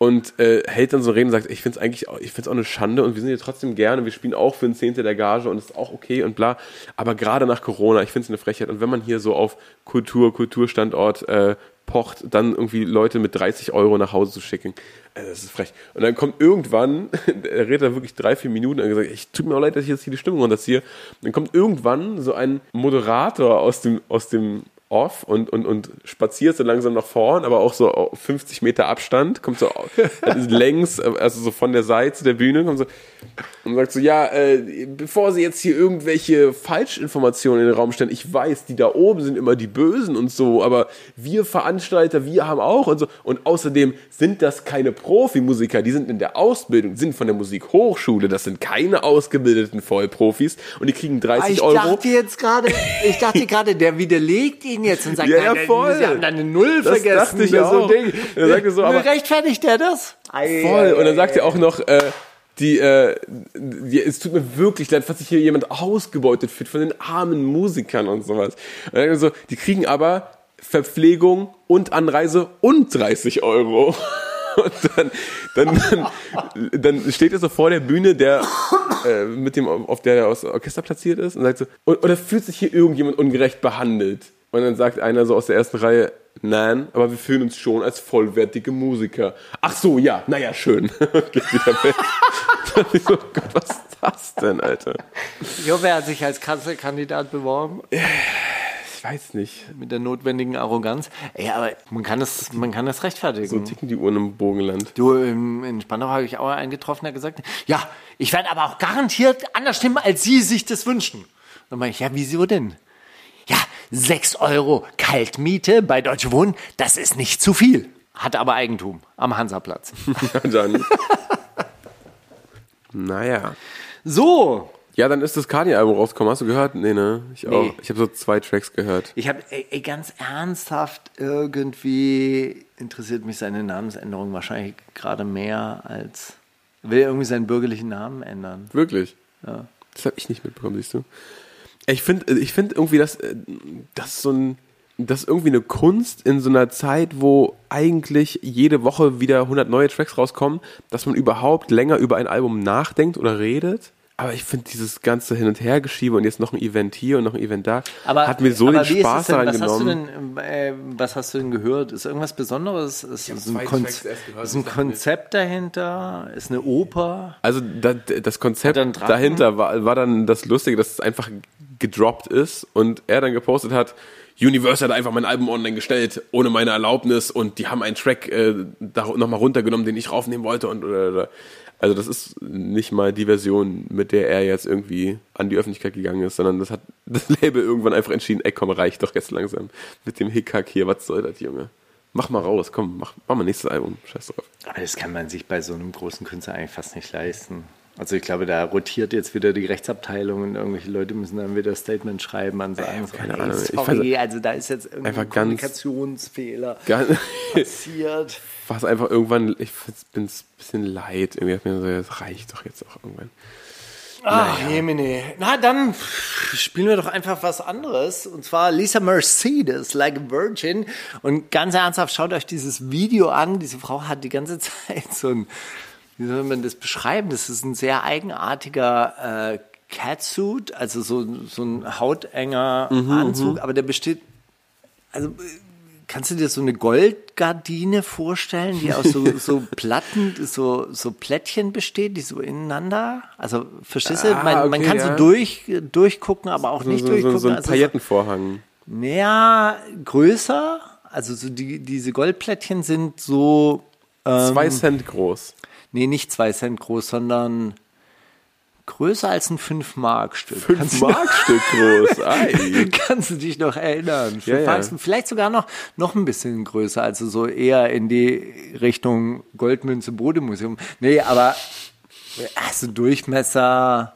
Und äh, hält dann so Reden und sagt, ich finde es eigentlich, auch- ich finde es auch eine Schande und wir sind hier trotzdem gerne und wir spielen auch für ein Zehntel der Gage und es ist auch okay und bla. Aber gerade nach Corona, ich finde es eine Frechheit. Und wenn man hier so auf Kultur, Kulturstandort äh, pocht, dann irgendwie Leute mit 30 Euro nach Hause zu schicken, äh, das ist frech. Und dann kommt irgendwann, er redet da wirklich drei, vier Minuten und gesagt, ich tut mir auch leid, dass ich jetzt hier die Stimmung runterziehe. Dann kommt irgendwann so ein Moderator aus dem, aus dem Off und, und, und spaziert so langsam nach vorn, aber auch so auf 50 Meter Abstand, kommt so also längs, also so von der Seite der Bühne, kommt so und sagt so, ja, äh, bevor Sie jetzt hier irgendwelche Falschinformationen in den Raum stellen, ich weiß, die da oben sind immer die Bösen und so, aber wir Veranstalter, wir haben auch und so. Und außerdem sind das keine Profimusiker, die sind in der Ausbildung, sind von der Musikhochschule, das sind keine ausgebildeten Vollprofis und die kriegen 30 Ah, Ich Euro. dachte jetzt gerade, ich dachte gerade, der widerlegt ihn jetzt und sagt, Ja, ja, nein, voll. Sie haben da eine Null Das vergessen. dachte ich Das ist so ein Ding. Er sagte so, aber- rechtfertigt der das? Voll. Und dann sagt er auch noch, äh, die, äh, die, es tut mir wirklich leid, was sich hier jemand ausgebeutet fühlt von den armen Musikern und sowas. Und dann so, die kriegen aber Verpflegung und Anreise und 30 Euro. Und dann, dann, dann, dann steht er so vor der Bühne, der äh, mit dem, auf der er aus dem Orchester platziert ist, und sagt so, "Und- oder fühlt sich hier irgendjemand ungerecht behandelt? Und dann sagt einer so aus der ersten Reihe, nein, aber wir fühlen uns schon als vollwertige Musiker. Ach so, ja, naja, schön. Und Geht wieder weg. Ich so, Gott, was ist das denn, Alter? Jo, wer hat sich als Kanzlerkandidat beworben? Ich weiß nicht. Mit der notwendigen Arroganz. Ey, aber man kann das, man kann das rechtfertigen. So ticken die Uhren im Bogenland. Du, in, in Spandau habe ich auch einen getroffen, der gesagt hat, ja, ich werde aber auch garantiert anders stimmen, als Sie sich das wünschen. Dann meine ich, ja, wieso denn? Ja, 6 Euro Kaltmiete bei Deutsche Wohnen, das ist nicht zu viel. Hat aber Eigentum am Hansaplatz. Ja, dann. naja. So, Ja, dann ist das Kanye-Album rausgekommen. Hast du gehört? Nee, ne? Ich auch. Nee. Ich habe so zwei Tracks gehört. ich habe ganz ernsthaft irgendwie interessiert mich seine Namensänderung wahrscheinlich gerade mehr als will er irgendwie seinen bürgerlichen Namen ändern. Wirklich? Ja. Das habe ich nicht mitbekommen, siehst du? Ich finde ich find irgendwie, dass äh, das so ein das ist irgendwie eine Kunst in so einer Zeit, wo eigentlich jede Woche wieder 100 neue Tracks rauskommen, dass man überhaupt länger über ein Album nachdenkt oder redet. Aber ich finde dieses ganze Hin- und Hergeschiebe und jetzt noch ein Event hier und noch ein Event da, hat mir so aber den wie ist es Spaß denn, daran was hast, du genommen. denn, äh, was hast du denn gehört? Ist irgendwas Besonderes? Ist, ist, ein, zwei Kon Tracks erst gehört, ist ein Konzept dahinter? Ist eine Oper? Also da, das Konzept er dahinter war, war dann das Lustige, dass es einfach gedroppt ist und er dann gepostet hat, Universal hat einfach mein Album online gestellt, ohne meine Erlaubnis und die haben einen Track äh, da nochmal runtergenommen, den ich raufnehmen wollte und oder, oder. Also das ist nicht mal die Version, mit der er jetzt irgendwie an die Öffentlichkeit gegangen ist, sondern das hat das Label irgendwann einfach entschieden, ey komm, reicht doch jetzt langsam mit dem Hickhack hier, was soll das, Junge? Mach mal raus, komm, mach, mach mal nächstes Album, scheiß drauf. Aber das kann man sich bei so einem großen Künstler eigentlich fast nicht leisten. Also ich glaube, da rotiert jetzt wieder die Rechtsabteilung und irgendwelche Leute müssen dann wieder Statement schreiben und sagen, so, keine Ahnung. Sorry, also da ist jetzt irgendwie Einfach ein ganz- Kommunikationsfehler Gar, passiert. war es einfach irgendwann, ich bin es ein bisschen leid. Irgendwie hat mir so, das reicht doch jetzt auch irgendwann. Ach, Jemine. Na, dann spielen wir doch einfach was anderes. Und zwar Lisa Mercedes, Like a Virgin. Und ganz ernsthaft, schaut euch dieses Video an. Diese Frau hat die ganze Zeit so ein, wie soll man das beschreiben? Das ist ein sehr eigenartiger äh, Catsuit, also so, so ein hautenger Anzug, aber der besteht, also kannst du dir so eine Goldgardine vorstellen, die aus so, so Platten, so, so Plättchen besteht, die so ineinander, also verstehst du, Ah, man, man okay, kann ja. so durch, durchgucken, aber auch So, nicht so, durchgucken. so ein also Paillettenvorhang. Naja, größer, also so die, diese Goldplättchen sind so, ähm, Zwei Cent groß. Nee, nicht zwei Cent groß, sondern größer als ein 5-Mark-Stück. Fünf Kannst du- Markstück groß. Ei. Kannst du dich noch erinnern? Ja, ja. Vielleicht sogar noch, noch ein bisschen größer, also so eher in die Richtung Goldmünze Bodemuseum. Nee, aber also Durchmesser,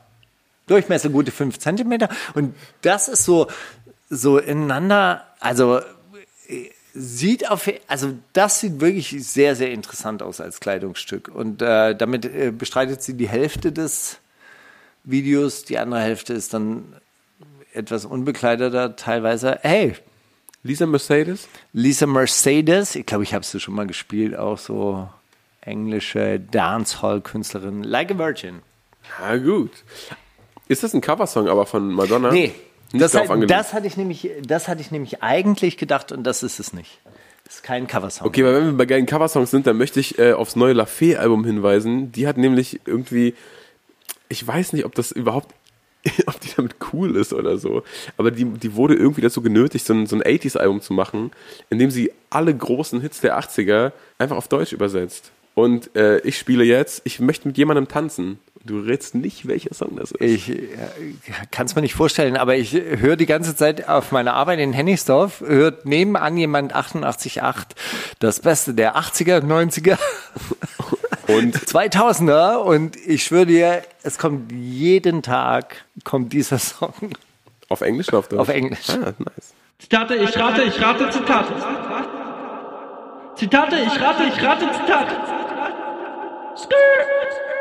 Durchmesser gute fünf Zentimeter. Und das ist so, so ineinander, also sieht auf, also das sieht wirklich sehr, sehr interessant aus als Kleidungsstück. Und äh, damit äh, bestreitet sie die Hälfte des Videos, die andere Hälfte ist dann etwas unbekleideter teilweise. Hey, Lisa Mercedes? Lisa Mercedes, ich glaube, ich habe sie schon mal gespielt, auch so englische Dancehall-Künstlerin, Like a Virgin. Ja, gut. Ist das ein Coversong aber von Madonna? Nee, das, hat, das, hatte ich nämlich, das hatte ich nämlich eigentlich gedacht und das ist es nicht. Das ist kein Coversong. Okay, weil wenn wir bei geilen Coversongs sind, dann möchte ich äh, aufs neue La Fee-Album hinweisen. Die hat nämlich irgendwie, ich weiß nicht, ob das überhaupt, ob die damit cool ist oder so, aber die, die wurde irgendwie dazu genötigt, so ein, so ein 80s-Album zu machen, in dem sie alle großen Hits der 80er einfach auf Deutsch übersetzt. Und äh, ich spiele jetzt, ich möchte mit jemandem tanzen. Du rätst nicht, welcher Song das ist. Ich äh, kann es mir nicht vorstellen, aber ich höre die ganze Zeit auf meiner Arbeit in Hennigsdorf, hört nebenan jemand 88.8, das Beste der 80er, 90er Und 2000er und ich schwöre dir, es kommt jeden Tag, kommt dieser Song auf Englisch oder auf Deutsch? auf Englisch. Ah, nice. Zitate, ich rate, ich rate Zitate. Zitate, ich rate, ich rate Zitate. Skirt.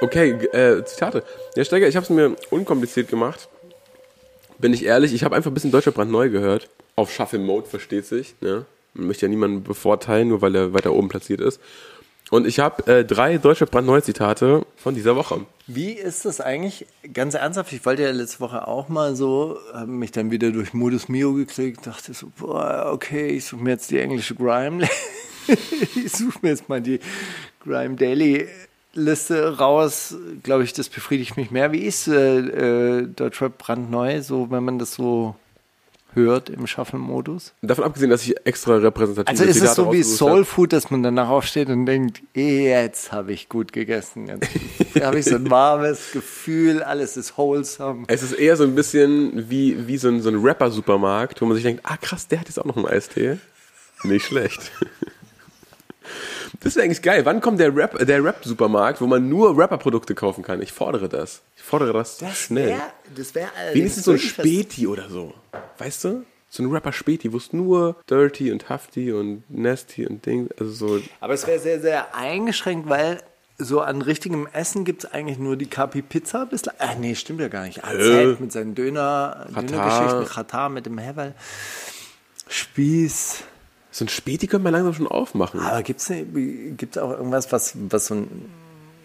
Okay, äh, Zitate. Ja, Steiger, ich habe es mir unkompliziert gemacht. Bin ich ehrlich, ich habe einfach ein bisschen Deutscher brandneu gehört. Auf Shuffle Mode versteht sich. Ne? Man möchte ja niemanden bevorteilen, nur weil er weiter oben platziert ist. Und ich habe äh, drei deutsche brandneue Zitate von dieser Woche. Wie ist das eigentlich? Ganz ernsthaft, ich wollte ja letzte Woche auch mal so, habe mich dann wieder durch Modus Mio geklickt, dachte so, boah, okay, ich suche mir jetzt die englische Grime, ich suche mir jetzt mal die Grime Daily Liste raus. Glaube ich, das befriedigt mich mehr. Wie ist äh, äh, Deutschrap brandneu, so wenn man das so hört im Shuffle-Modus? Davon abgesehen, dass ich extra repräsentative Also ist es so wie. Soul Food, dass man danach aufsteht und denkt, jetzt habe ich gut gegessen. Jetzt habe ich so ein warmes Gefühl, alles ist wholesome. Es ist eher so ein bisschen wie, wie so ein, so ein Rapper-Supermarkt, wo man sich denkt, ah krass, der hat jetzt auch noch einen Eistee. Nicht schlecht. Das wäre eigentlich geil. Wann kommt der Rap, der Rap-Supermarkt, wo man nur Rapper-Produkte kaufen kann? Ich fordere das. Ich fordere das, schnell. wär- das wäre Wenigstens so ein Späti oder so. Weißt du? So ein Rapper-Späti, wo es nur Dirty und Hafty und Nasty und Ding, also so. Aber es wäre sehr, sehr eingeschränkt, weil so an richtigem Essen gibt es eigentlich nur die Kapi Pizza bislang. Ah, nee, stimmt ja gar nicht. AZ mit seinen Döner. Dönergeschichten, Katar mit dem Hevel, Spieß. So ein Späti könnte man langsam schon aufmachen. Aber gibt es gibt's auch irgendwas, was, was so ein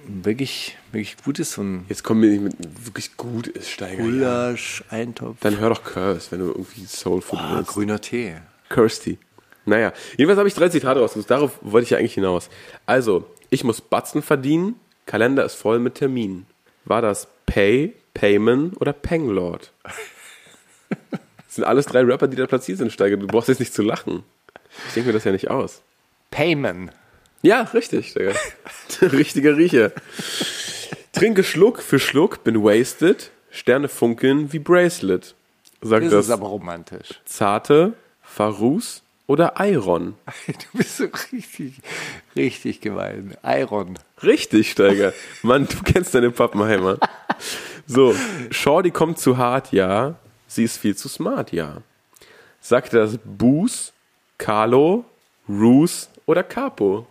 wirklich, wirklich gut ist? So ein Jetzt kommen wir nicht mit wirklich gut ist, Steiger. Ja. Gulasch, Eintopf, Dann hör doch Curse, wenn du irgendwie Soul Food ah, willst. grüner Tee. Kirsty. Naja, jedenfalls habe ich drei Zitate rausgesucht. Darauf wollte ich ja eigentlich hinaus. Also, ich muss Batzen verdienen. Kalender ist voll mit Terminen. War das Pay, Payman oder Penglord? Das sind alles drei Rapper, die da platziert sind, Steiger. Du brauchst jetzt nicht zu lachen. Ich denke mir das ja nicht aus. Payman. Ja, richtig, Steiger. Richtiger Riecher. Trinke Schluck für Schluck, bin wasted. Sterne funkeln wie Bracelet. Sagt Das das ist aber romantisch. Zarte, Farus oder Iron? Du bist so richtig, richtig gemein. Iron. Richtig, Steiger. Mann, du kennst deine Pappenheimer. So, Shorty kommt zu hart, ja. Sie ist viel zu smart, ja. Sagt das Boos, Carlo, Roos oder Capo?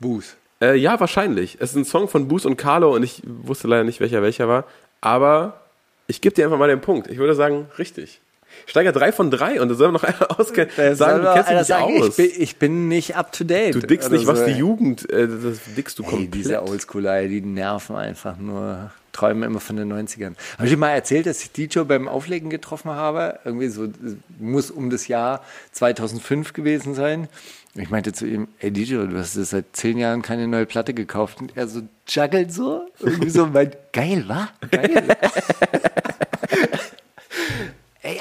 Buß. Äh, ja, wahrscheinlich. Es ist ein Song von Boos und Carlo und ich wusste leider nicht, welcher welcher war. Aber ich gebe dir einfach mal den Punkt. Ich würde sagen, richtig. Steiger drei von drei und da soll man noch einer auskennen. Sagen, du kennst dich nicht sagen, aus. Ich bin, ich bin nicht up to date. Du dickst nicht, was so. die Jugend, äh, das dickst du Hey, komplett. diese Oldschool-Eier, die nerven einfach nur. Träume immer von den 90ern. Habe ich mal erzählt, dass ich DJ beim Auflegen getroffen habe? Irgendwie so, muss um das Jahr 2005 gewesen sein. Ich meinte zu ihm, ey DJ, du hast seit zehn Jahren keine neue Platte gekauft. Und er so juggelt so. Irgendwie so meint, geil, wa? Geil.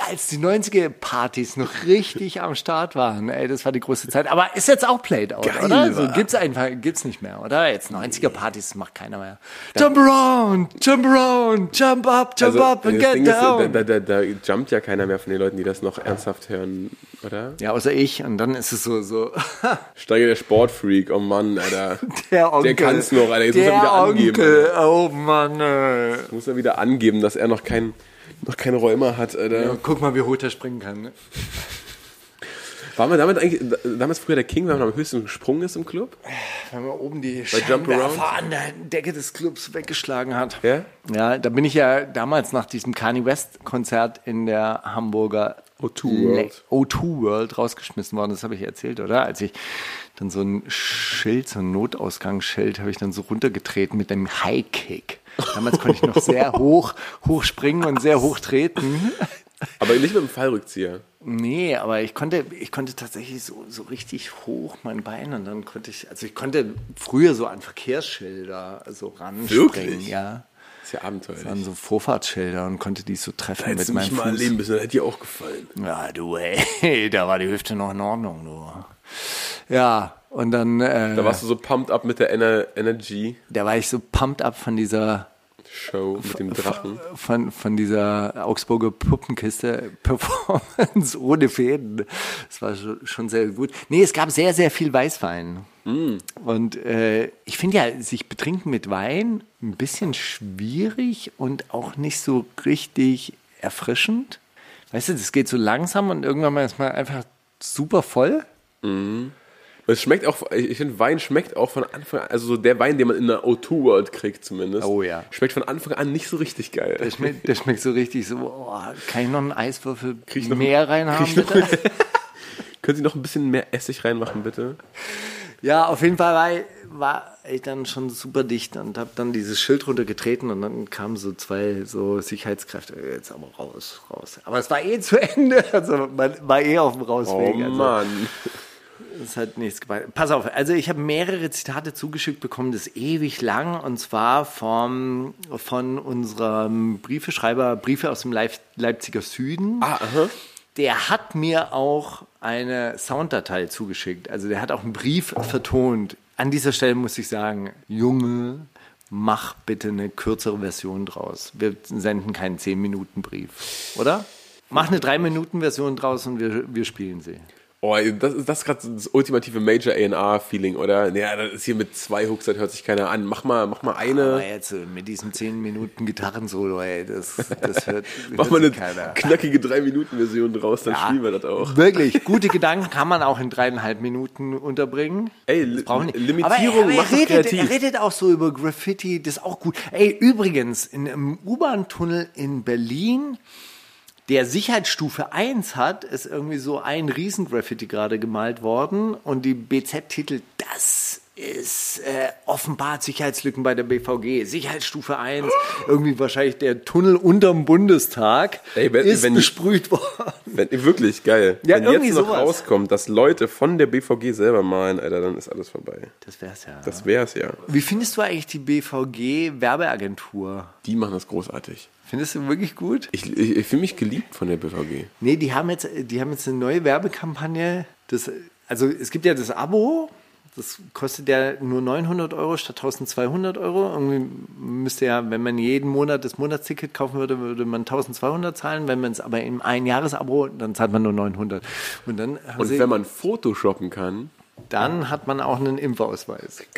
Als die 90er-Partys noch richtig am Start waren, ey, das war die größte Zeit. Aber ist jetzt auch played out, Geil, oder? So wa? gibt's einfach, gibt's nicht mehr, oder? Jetzt 90er-Partys macht keiner mehr. Jump around, jump around, jump up, jump up and get Ding ist, down. da, da, da jumpt ja keiner mehr von den Leuten, die das noch ernsthaft hören, oder? ja, außer ich. Und dann ist es so, so, Steiger der Sportfreak, oh Mann, Alter. der Onkel. Der kann's noch, Alter. Jetzt der muss er wieder angeben. Onkel. Oh Mann, ey. Jetzt muss er wieder angeben, dass er noch kein, noch keine Rheuma hat, Alter. Ja, guck mal, wie hoch der springen kann. Ne? War man damit eigentlich, damals früher der King, wenn man am höchsten gesprungen ist im Club? Wenn man oben die? Scheinwerfer an der Decke des Clubs weggeschlagen hat. Ja? Ja, da bin ich ja damals nach diesem Kanye West Konzert in der Hamburger O2 World. O2 World rausgeschmissen worden. Das habe ich erzählt, oder? Als ich dann so ein Schild, so ein Notausgangsschild, habe ich dann so runtergetreten mit einem High Kick. Damals konnte ich noch sehr hoch, hoch springen und sehr hoch treten. Aber nicht mit dem Fallrückzieher. Nee, aber ich konnte, ich konnte tatsächlich so, so richtig hoch mein Bein und dann konnte ich, also ich konnte früher so an Verkehrsschilder so ranspringen, Wirklich? ja. Ist ja abenteuerlich. An so Vorfahrtsschilder und konnte die so treffen mit du mich meinem mal erleben müssen, das hätte dir auch gefallen. Ja, du, ey, da war die Hüfte noch in Ordnung, du. Ja, und dann, äh, Da warst du so pumped up mit der Ener Energy da war ich so pumped up von dieser Show mit dem Drachen. von, von dieser Augsburger Puppenkiste Performance ohne Fäden. Das war schon, sehr gut. Nee, es gab sehr, sehr viel Weißwein. Und äh, ich finde ja, sich betrinken mit Wein ein bisschen schwierig und auch nicht so richtig erfrischend. Weißt du, das geht so langsam und irgendwann ist man einfach super voll. Es schmeckt auch, ich finde, Wein schmeckt auch von Anfang an, also so der Wein, den man in der O2 World kriegt zumindest. Oh ja. Schmeckt von Anfang an nicht so richtig geil. Der schmeckt, der schmeckt so richtig so, oh, kann ich noch einen Eiswürfel noch- mehr reinhaben, ich noch- bitte? Können Sie noch ein bisschen mehr Essig reinmachen, bitte? Ja, auf jeden Fall war, ich- war ich dann schon super dicht und habe dann dieses Schild runtergetreten und dann kamen so zwei so Sicherheitskräfte, jetzt aber raus, raus. Aber es war eh zu Ende, also man war eh auf dem Oh Rausweg. also Mann. Es hat nichts gebracht. Pass auf, also ich habe mehrere Zitate zugeschickt bekommen, das ist ewig lang und zwar vom, von unserem Briefeschreiber, Briefe aus dem Leip Leipziger Süden. Ah, aha. Der hat mir auch eine Sounddatei zugeschickt. Also der hat auch einen Brief vertont. An dieser Stelle muss ich sagen, Junge, mach bitte eine kürzere Version draus. Wir senden keinen 10-Minuten-Brief, oder? Mach eine 3-Minuten-Version draus und wir, wir spielen sie. Oh, das ist, das gerade das ultimative Major A&R-Feeling, oder? Ja, das ist hier mit zwei Hooks, das hört sich keiner an. Mach mal, mach mal eine, jetzt äh, mit diesem 10 Minuten Gitarrensolo, ey, das, das hört, mach hört mal eine keiner. knackige 3-Minuten-Version draus, dann Ja. spielen wir das auch. Wirklich, gute Gedanken kann man auch in dreieinhalb Minuten unterbringen. Ey, Das Li- brauchen wir nicht. Limitierung aber er, aber er macht es redet, kreativ. Er redet auch so über Graffiti, das ist auch gut. Ey, übrigens, in einem U-Bahn-Tunnel in Berlin, der Sicherheitsstufe 1 hat, ist irgendwie so ein Riesengraffiti gerade gemalt worden und die BZ titelt, das ist äh, offenbart Sicherheitslücken bei der BVG. Sicherheitsstufe 1, irgendwie wahrscheinlich der Tunnel unterm Bundestag Ey, wenn- ist wenn- besprüht worden. Wenn, wirklich geil. Ja, Wenn jetzt noch sowas. rauskommt, dass Leute von der BVG selber malen, Alter, dann ist alles vorbei. Das wär's ja. Das wär's ja. Wie findest du eigentlich die BVG-Werbeagentur? Die machen das großartig. Findest du wirklich gut? Ich, ich, ich fühle mich geliebt von der BVG. Nee, die haben jetzt, die haben jetzt eine neue Werbekampagne. Das, also es gibt ja das Abo, das kostet ja nur 900 Euro statt 1200 Euro. Irgendwie müsste ja, wenn man jeden Monat das Monatsticket kaufen würde, würde man 1200 zahlen. Wenn man es aber im Einjahresabo, dann zahlt man nur 900. Und dann, Und sie, wenn man Photoshoppen kann, dann hat man auch einen Impfausweis.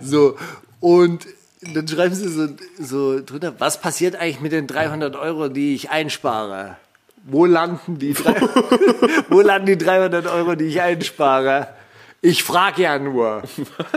So, und dann schreiben sie so, so drunter, was passiert eigentlich mit den 300 Euro, die ich einspare? Wo landen die, drei, wo landen die 300 Euro, die ich einspare? Ich frage ja nur.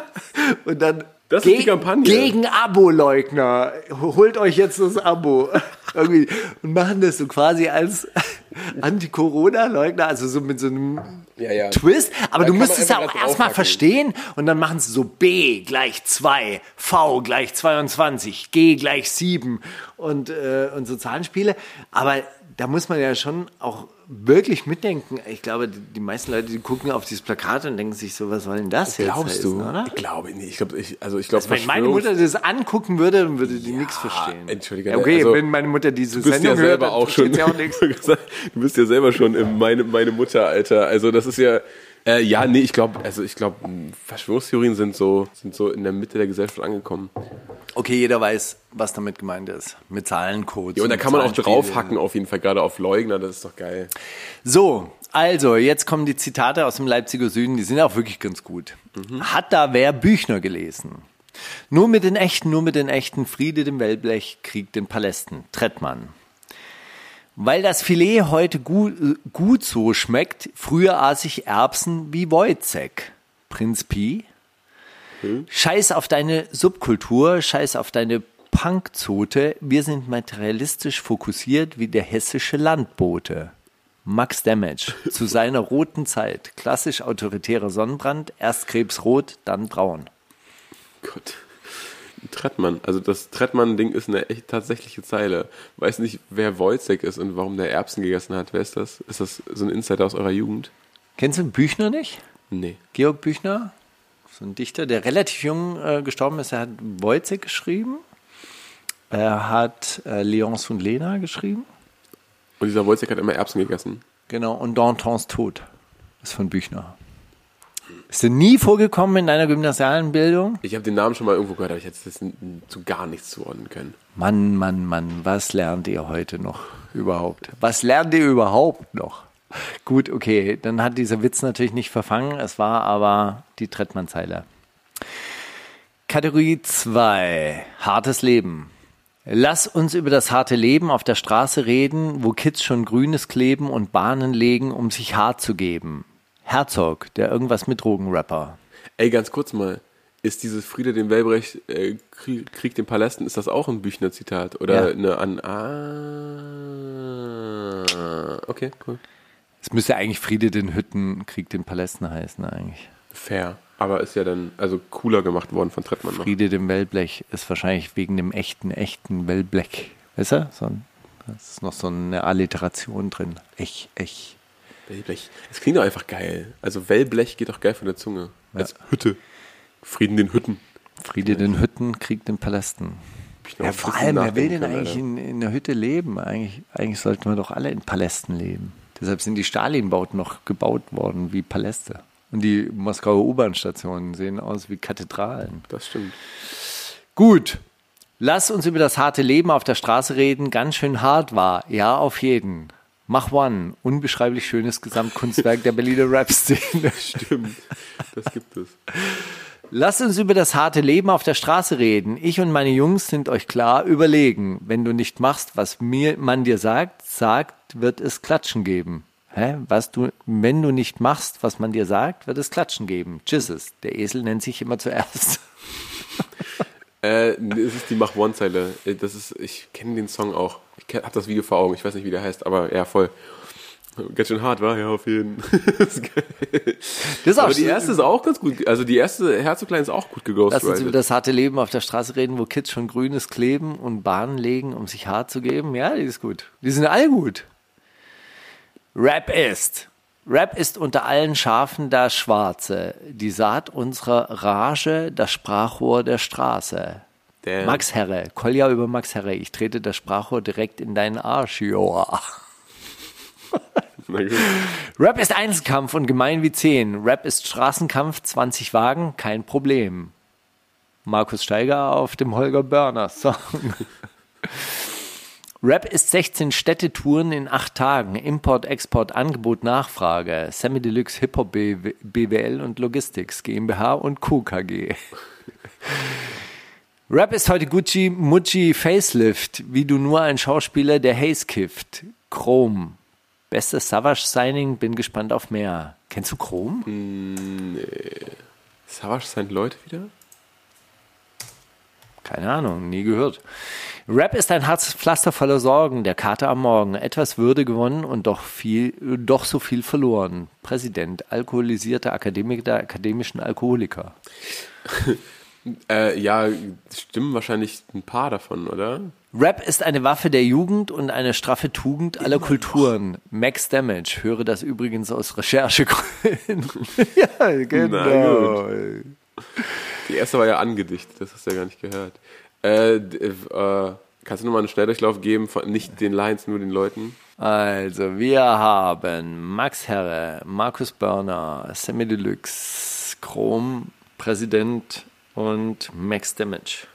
Und dann Das ist die Kampagne. Gegen Abo-Leugner. Holt euch jetzt das Abo. Irgendwie. Und machen das so quasi als Anti-Corona-Leugner, also so mit so einem Ja, ja. Twist. Aber Da du musst es ja auch erstmal verstehen und dann machen sie so B gleich 2, V gleich 22, G gleich 7 und, äh, und so Zahlenspiele. Aber da muss man ja schon auch wirklich mitdenken. Ich glaube, die, meisten Leute, die gucken auf dieses Plakat und denken sich so, was soll denn das jetzt Glaubst du? heißen, oder? Ich glaube nicht. Ich glaube, ich, also ich glaube, Wenn meine Mutter das angucken würde, dann würde die nichts verstehen. Entschuldige, Ja, okay, also, wenn meine Mutter diese Du bist ja Sendung hört, selber dann auch schon. auch nichts. du bist ja selber schon im meine, meine Mutter, Alter. Also das ist ja. Äh, ja, nee, ich glaube, also ich glaube, Verschwörungstheorien sind so, sind so in der Mitte der Gesellschaft angekommen. Okay, jeder weiß, was damit gemeint ist. Mit Zahlencodes. Ja, und da kann man auch draufhacken, auf jeden Fall, gerade auf Leugner, das ist doch geil. So, also, jetzt kommen die Zitate aus dem Leipziger Süden, die sind auch wirklich ganz gut. Hat da wer Büchner gelesen? Nur mit den Echten, nur mit den Echten, Friede dem Wellblech, Krieg den Palästen. Trettmann. Weil das Filet heute gut, gut so schmeckt, früher aß ich Erbsen wie Wojcek. Prinz Pi. Scheiß auf deine Subkultur, scheiß auf deine Punkzote. Wir sind materialistisch fokussiert wie der hessische Landbote. Max Damage zu seiner roten Zeit. Klassisch autoritärer Sonnenbrand, erst krebsrot, dann braun. Gott. Trettmann, also das Trettmann-Ding ist eine echt tatsächliche Zeile. Weiß nicht, wer Wojcek ist und warum der Erbsen gegessen hat. Wer ist das? Ist das so ein Insider aus eurer Jugend? Kennst du Büchner nicht? Nee. Georg Büchner, so ein Dichter, der relativ jung äh, gestorben ist. Er hat Wojcek geschrieben. Er hat äh, Leonce und Lena geschrieben. Und dieser Wojcek hat immer Erbsen gegessen. Genau, und Dantons Tod ist von Büchner. Ist dir nie vorgekommen in deiner gymnasialen Bildung? Ich habe den Namen schon mal irgendwo gehört, aber ich hätte das zu gar nichts zuordnen können. Mann, Mann, Mann, was lernt ihr heute noch überhaupt? Was lernt ihr überhaupt noch? Gut, okay, dann hat dieser Witz natürlich nicht verfangen, es war aber die Trettmann-Zeile. Kategorie 2, hartes Leben. Lass uns über das harte Leben auf der Straße reden, wo Kids schon Grünes kleben und Bahnen legen, um sich hart zu geben. Herzog, der irgendwas mit Drogenrapper. Ey, ganz kurz mal. Ist dieses Friede dem Wellbrecht, äh, Krieg, Krieg den Palästen, ist das auch ein Büchner-Zitat? Oder Ja. eine an. Ah. Okay, cool. Es müsste eigentlich Friede den Hütten, Krieg den Palästen heißen eigentlich. Fair. Aber ist ja dann also cooler gemacht worden von Trettmann noch. Friede dem Wellblech ist wahrscheinlich wegen dem echten, echten Wellblech. Weißt du? So ein, da ist noch so eine Alliteration drin. Ech, ech. Wellblech. Es klingt doch einfach geil. Also Wellblech geht doch geil von der Zunge. Als Hütte. Frieden den Hütten. Friede den Hütten, Krieg den Palästen. Ja, vor allem, wer will denn eigentlich in, in der Hütte leben? Eigentlich, eigentlich sollten wir doch alle in Palästen leben. Deshalb sind die Stalin-Bauten noch gebaut worden wie Paläste. Und die Moskauer U-Bahn-Stationen sehen aus wie Kathedralen. Das stimmt. Gut. Lass uns über das harte Leben auf der Straße reden. Ganz schön hart war. Ja, auf jeden. Mach One. Unbeschreiblich schönes Gesamtkunstwerk der Berliner Rap-Szene. Stimmt. Das gibt es. Lass uns über das harte Leben auf der Straße reden. Ich und meine Jungs sind euch klar überlegen. Wenn du nicht machst, was mir, man dir sagt, sagt, wird es Klatschen geben. Hä? Was du, wenn du nicht machst, was man dir sagt, wird es Klatschen geben. Tschüsses. Der Esel nennt sich immer zuerst. Äh, es ist die Mach One-Zeile. Äh, Das ist, ich kenne den Song auch. Ich habe das Video vor Augen. Ich weiß nicht, wie der heißt, aber ja, voll. Ganz schön hart, war ja, auf jeden das ist geil. Das ist Aber auch die erste ist auch ganz gut. Also die erste Herzoglein ist auch gut Lass uns über das harte Leben auf der Straße reden, wo Kids schon Grünes kleben und Bahnen legen, um sich hart zu geben. Ja, die ist gut. Die sind alle gut. Rap ist. Rap ist unter allen Schafen das Schwarze, die Saat unserer Rage, das Sprachrohr der Straße. Damn. Max Herre, Kolja über Max Herre, ich trete das Sprachrohr direkt in deinen Arsch, joa. Rap ist Einzelkampf und gemein wie 10. Rap ist Straßenkampf, 20 Wagen, kein Problem. Markus Steiger auf dem Holger Börner Song. Rap ist 16 Städtetouren in 8 Tagen. Import, Export, Angebot, Nachfrage. Semi Deluxe Hip Hop BW BWL und Logistics GmbH und Co. KG. Rap ist heute Gucci, Mucci, Facelift, wie du nur ein Schauspieler, der Haze kifft. Chrome. Bestes Savage-Signing, bin gespannt auf mehr. Kennst du Chrome? Savage sind Leute wieder? Keine Ahnung, nie gehört. Rap ist ein hartes Pflaster voller Sorgen, der Kater am Morgen. Etwas Würde gewonnen und doch viel, doch so viel verloren. Präsident, alkoholisierter Akademiker der akademischen Alkoholiker. Äh, ja, stimmen wahrscheinlich ein paar davon, oder? Rap ist eine Waffe der Jugend und eine straffe Tugend aller Kulturen. Max Damage, höre das übrigens aus Recherchegründen. ja, genau. Die erste war ja angedichtet, das hast du ja gar nicht gehört. Äh, d- äh, kannst du nochmal einen Schnelldurchlauf geben, von nicht den Lines, nur den Leuten? Also, wir haben Max Herre, Markus Börner, Sammy Deluxe, Chrom, Präsident und Max Damage.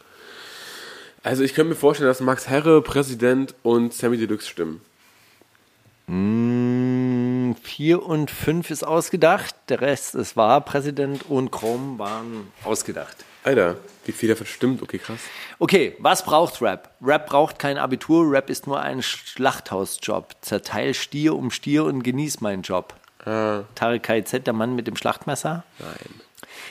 Also ich könnte mir vorstellen, dass Max Herre, Präsident und Sammy Deluxe stimmen. Mm, Vier und fünf ist ausgedacht, der Rest ist wahr. Präsident und Chrom waren ausgedacht. Alter, wie viel davon stimmt? Okay, krass. Okay, was braucht Rap? Rap braucht kein Abitur, Rap ist nur ein Schlachthausjob. Zerteil Stier um Stier und genieß meinen Job. Tarek KZ, der Mann mit dem Schlachtmesser? Nein.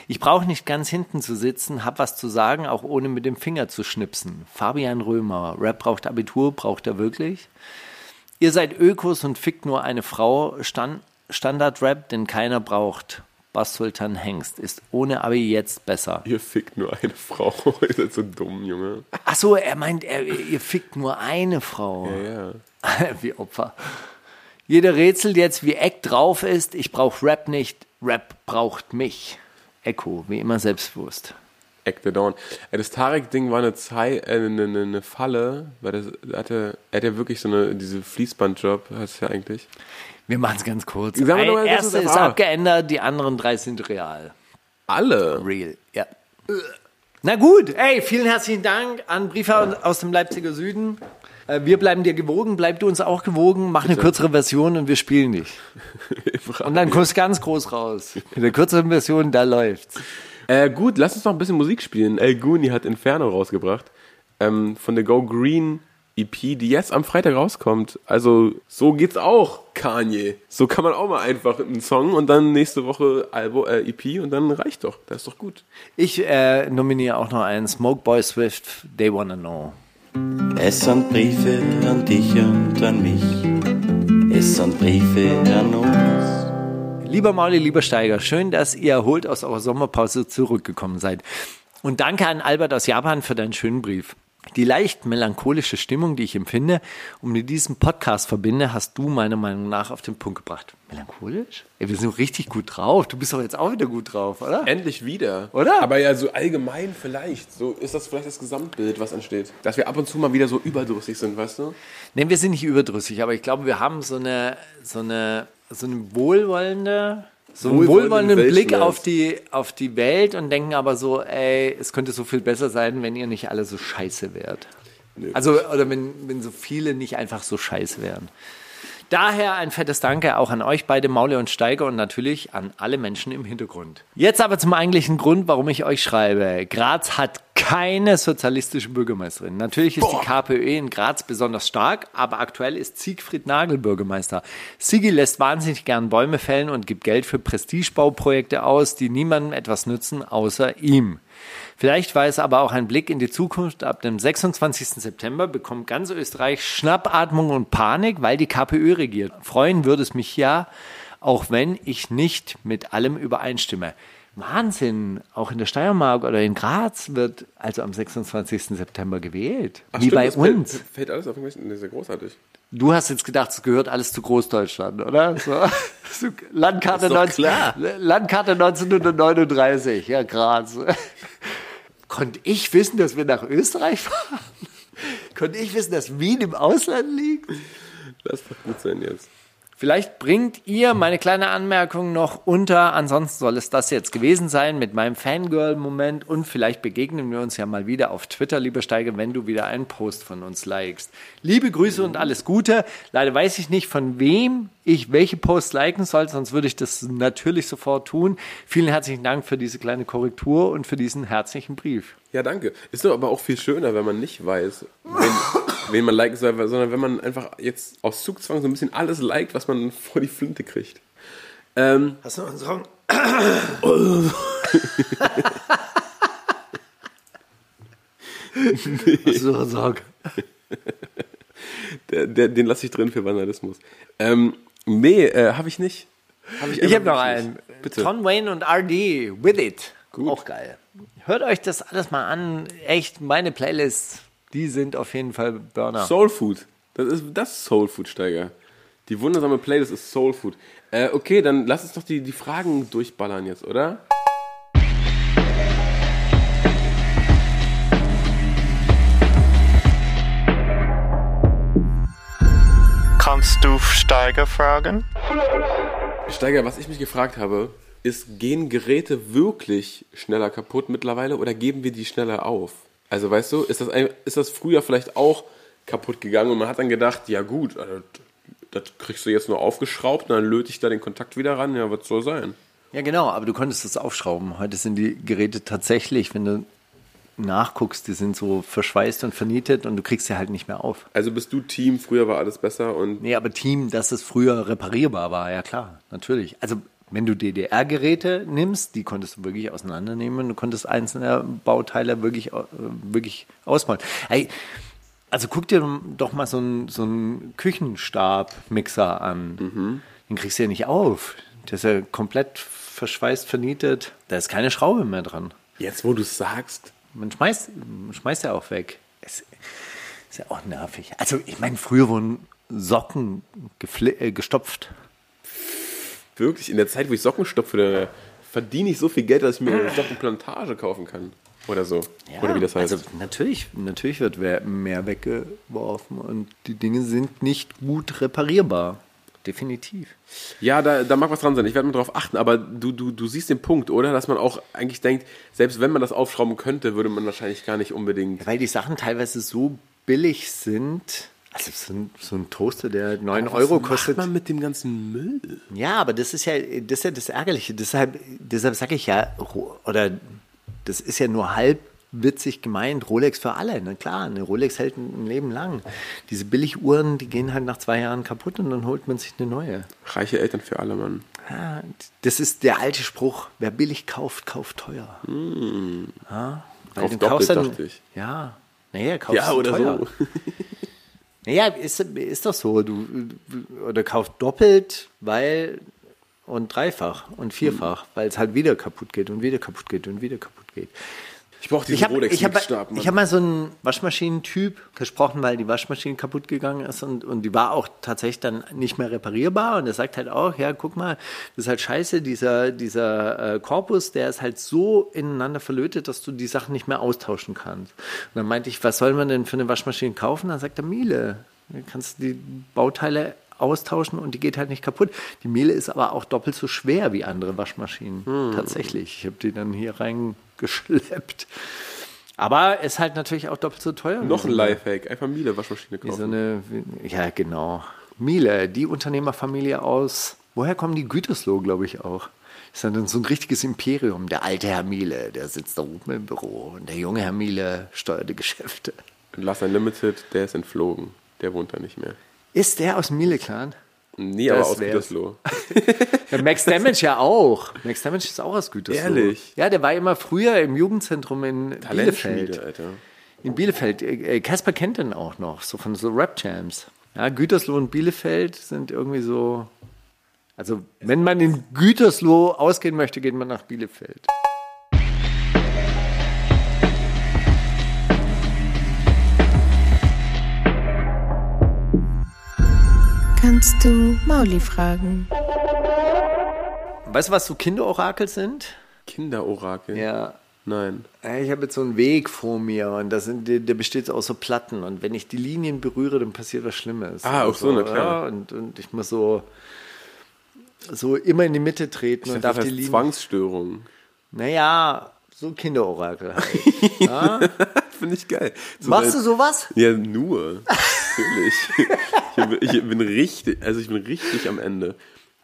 Ich brauche nicht ganz hinten zu sitzen, hab was zu sagen, auch ohne mit dem Finger zu schnipsen. Fabian Römer, Rap braucht Abitur, braucht er wirklich? Ihr seid Ökos und fickt nur eine Frau, Stand, Standard-Rap, den keiner braucht. Bass Sultan Hengst ist ohne Abi jetzt besser. Ihr fickt nur eine Frau. Ihr seid so dumm, Junge. Ach so, er meint, er, ihr fickt nur eine Frau. Ja, ja. wie Opfer. Jeder rätselt jetzt, wie Eck drauf ist. Ich brauche Rap nicht, Rap braucht mich. Echo, wie immer selbstbewusst. Act the Dawn. Das Tarek-Ding war eine, Zei äh, eine, eine, eine Falle, weil das er hatte, er hat ja wirklich so eine, diese Fließbandjob, heißt es ja eigentlich. Wir machen es ganz kurz. Sagen wir mal, das erste ist ist abgeändert, die anderen drei sind real. Alle. Real, ja. Na gut, ey, vielen herzlichen Dank an Briefe aus dem Leipziger Süden. Äh, Wir bleiben dir gewogen, bleib du uns auch gewogen, mach eine kürzere Version und wir spielen dich. Und dann kommst du ganz groß raus. In der kürzeren Version, da läuft's. Äh, gut, lass uns noch ein bisschen Musik spielen. El Guni hat Inferno rausgebracht. Ähm, von der Go Green EP, die jetzt am Freitag rauskommt. Also, so geht's auch, Kanye. So kann man auch mal einfach einen Song und dann nächste Woche Albo, äh, EP und dann reicht doch. Das ist doch gut. Ich äh, nominiere auch noch einen Smoke Boy Swift, They Wanna Know. Es sind Briefe an dich und an mich. Es sind Briefe an uns. Lieber Mauli, lieber Steiger, schön, dass ihr erholt aus eurer Sommerpause zurückgekommen seid. Und danke an Albert aus Japan für deinen schönen Brief. Die leicht melancholische Stimmung, die ich empfinde und mit diesem Podcast verbinde, hast du meiner Meinung nach auf den Punkt gebracht. Melancholisch? Ey, wir sind richtig gut drauf. Du bist doch jetzt auch wieder gut drauf, oder? Endlich wieder. Oder? Aber ja, so allgemein vielleicht. So ist das vielleicht das Gesamtbild, was entsteht. Dass wir ab und zu mal wieder so überdrüssig sind, weißt du? Nee, wir sind nicht überdrüssig, aber ich glaube, wir haben so eine, so eine, so eine wohlwollende, so einen Wohlwollenden Blick auf die, auf die Welt und denken aber so, ey, es könnte so viel besser sein, wenn ihr nicht alle so scheiße wärt. Also, oder wenn, wenn so viele nicht einfach so scheiße wären. Daher ein fettes Danke auch an euch beide, Maule und Steiger und natürlich an alle Menschen im Hintergrund. Jetzt aber zum eigentlichen Grund, warum ich euch schreibe. Graz hat keine sozialistische Bürgermeisterin. Natürlich ist die KPÖ in Graz besonders stark, aber aktuell ist Siegfried Nagel Bürgermeister. Sigi lässt wahnsinnig gern Bäume fällen und gibt Geld für Prestigebauprojekte aus, die niemandem etwas nützen, außer ihm. Vielleicht war es aber auch ein Blick in die Zukunft. Ab dem 26. September bekommt ganz Österreich Schnappatmung und Panik, weil die KPÖ regiert. Freuen würde es mich ja, auch wenn ich nicht mit allem übereinstimme. Wahnsinn, auch in der Steiermark oder in Graz wird also am 26. September gewählt. Ach, Wie stimmt, bei das fällt- uns. Fällt alles auf mich. Das ist ja großartig. Du hast jetzt gedacht, es gehört alles zu Großdeutschland, oder? So, Landkarte, Ist doch 19, klar. Landkarte 1939, ja, Graz. Konnte ich wissen, dass wir nach Österreich fahren? Konnte ich wissen, dass Wien im Ausland liegt? Lass doch gut sein jetzt. Vielleicht bringt ihr meine kleine Anmerkung noch unter. Ansonsten soll es das jetzt gewesen sein mit meinem Fangirl-Moment. Und vielleicht begegnen wir uns ja mal wieder auf Twitter, lieber Steiger, wenn du wieder einen Post von uns likest. Liebe Grüße und alles Gute. Leider weiß ich nicht, von wem ich welche Posts liken soll, sonst würde ich das natürlich sofort tun. Vielen herzlichen Dank für diese kleine Korrektur und für diesen herzlichen Brief. Ja, danke. Ist doch aber auch viel schöner, wenn man nicht weiß, wen, wen man liken soll, sondern wenn man einfach jetzt aus Zugzwang so ein bisschen alles liked, was man vor die Flinte kriegt. Ähm, Hast du einen Song? Hast du doch gesagt. Der, der, den lasse ich drin für Vandalismus. Ähm, nee, äh, habe ich nicht. Hab Ich einfach habe noch einen. Bitte. Tom Wayne und RD, With It. Gut. Auch geil. Hört euch das alles mal an. Echt, meine Playlists, die sind auf jeden Fall Burner. Soul Food. Das ist das ist Soul Food, Steiger. Die wundersame Playlist ist Soul Food. Äh, okay, dann lass uns doch die, die Fragen durchballern jetzt, oder? Kannst du Steiger fragen? Steiger, was ich mich gefragt habe, ist, gehen Geräte wirklich schneller kaputt mittlerweile oder geben wir die schneller auf? Also weißt du, ist das, ein, ist das früher vielleicht auch kaputt gegangen und man hat dann gedacht, ja gut, also, das kriegst du jetzt nur aufgeschraubt und dann löte ich da den Kontakt wieder ran, ja, was soll sein? Ja, genau, aber du konntest das aufschrauben. Heute sind die Geräte tatsächlich, wenn du nachguckst, die sind so verschweißt und vernietet und du kriegst sie halt nicht mehr auf. Also bist du Team, früher war alles besser und Nee, aber Team, dass es früher reparierbar war, ja klar, natürlich. Also wenn du DDR-Geräte nimmst, die konntest du wirklich auseinandernehmen, du konntest einzelne Bauteile wirklich, äh, wirklich ausbauen. Hey, also guck dir doch mal so einen so einen Küchenstab-Mixer an. Den kriegst du ja nicht auf. Der ist ja komplett verschweißt, vernietet. Da ist keine Schraube mehr dran. jetzt, wo du es sagst, Man schmeißt, man schmeißt ja auch weg. Es ist ja auch nervig. Also, ich meine, früher wurden Socken äh, gestopft. Wirklich, in der Zeit, wo ich Socken stopfe, verdiene ich so viel Geld, dass ich mir eine Sockenplantage kaufen kann. Oder so. Oder wie das heißt. Also, natürlich, natürlich wird mehr weggeworfen und die Dinge sind nicht gut reparierbar. Definitiv. Ja, da, da mag was dran sein. Ich werde mal drauf achten, aber du, du, du siehst den Punkt, oder? Dass man auch eigentlich denkt, selbst wenn man das aufschrauben könnte, würde man wahrscheinlich gar nicht unbedingt. Weil die Sachen teilweise so billig sind. Also, so ein, so ein Toaster, der 9 Was Euro macht kostet. man mit dem ganzen Müll? Ja, aber das ist ja das, ist ja das Ärgerliche. Deshalb, deshalb sage ich ja, oder das ist ja nur halb witzig gemeint, Rolex für alle. Na klar, eine Rolex hält ein Leben lang. Diese Billiguhren, die gehen halt nach zwei Jahren kaputt und dann holt man sich eine neue. Reiche Eltern für alle, Mann. Ja, das ist der alte Spruch, wer billig kauft, kauft teuer. Ja, Hm. Kauf du doppelt, dann- dachte ich. Ja, naja, kaufst Ja, oder teuer. so. Naja, ist, ist doch so. Du, oder kauft doppelt, weil und dreifach und vierfach, weil es halt wieder kaputt geht und wieder kaputt geht und wieder kaputt geht. Ich brauche diesen Ich habe ich hab, Mann. ich hab mal so einen Waschmaschinentyp gesprochen, weil die Waschmaschine kaputt gegangen ist und, und die war auch tatsächlich dann nicht mehr reparierbar. Und er sagt halt auch, ja, guck mal, das ist halt scheiße, dieser, dieser äh, Korpus, der ist halt so ineinander verlötet, dass du die Sachen nicht mehr austauschen kannst. Und dann meinte ich, was soll man denn für eine Waschmaschine kaufen? Dann sagt er, Miele. Dann kannst du die Bauteile austauschen und die geht halt nicht kaputt. Die Miele ist aber auch doppelt so schwer wie andere Waschmaschinen. Tatsächlich. Ich habe die dann hier reingeschleppt. Aber ist halt natürlich auch doppelt so teuer. Noch ein Lifehack. Einfach Miele Waschmaschine Wie so kaufen. eine, ja, genau. Miele, die Unternehmerfamilie aus, woher kommen die Gütersloh, glaube ich auch. Ist dann so ein richtiges Imperium. Der alte Herr Miele, der sitzt da oben im Büro und der junge Herr Miele steuert die Geschäfte. Last Unlimited, der ist entflogen. Der wohnt da nicht mehr. Ist der aus Miele-Clan? Nee, aber Das aus wär's. Gütersloh. Ja, Max Damage ja auch. Max Damage ist auch aus Gütersloh. Ehrlich? Ja, der war immer früher im Jugendzentrum in Bielefeld. Alter. In Bielefeld. Äh, Casper kennt den auch noch, so von so Rap-Jams. Ja, Gütersloh und Bielefeld sind irgendwie so. Also, wenn man in Gütersloh ausgehen möchte, geht man nach Bielefeld. Kannst du Mauli fragen? Weißt du, was so Kinderorakel sind? Kinderorakel? Ja. Nein. Ich habe jetzt so einen Weg vor mir und das sind, der, der besteht aus so Platten und wenn ich die Linien berühre, dann passiert was Schlimmes. Ah, auch so, na klar. Ja, und, und ich muss so, so immer in die Mitte treten Ich und darf das die Linien. Naja. Naja, so Kinderorakel halt. Finde ich geil. So Machst du sowas? Ja, nur. Natürlich. ich, bin, ich bin richtig, also ich bin richtig am Ende.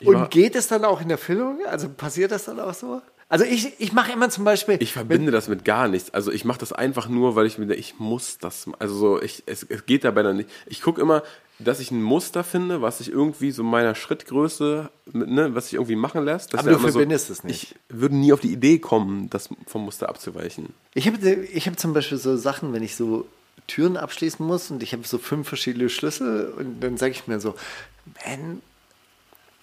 Ich, Und geht es dann auch in Erfüllung? Also passiert das dann auch so? Also ich, ich mache immer zum Beispiel. ich verbinde das mit gar nichts. Also ich mache das einfach nur, weil ich mir denke, ich muss das. Also so, ich, es, es geht dabei dann nicht. Ich gucke immer, dass ich ein Muster finde, was ich irgendwie so meiner Schrittgröße, ne, was sich irgendwie machen lässt. Aber ist du verbindest es nicht. Ich würde nie auf die Idee kommen, das vom Muster abzuweichen. Ich habe ich hab zum Beispiel so Sachen, wenn ich so Türen abschließen muss und ich habe so fünf verschiedene Schlüssel und dann sage ich mir so, wenn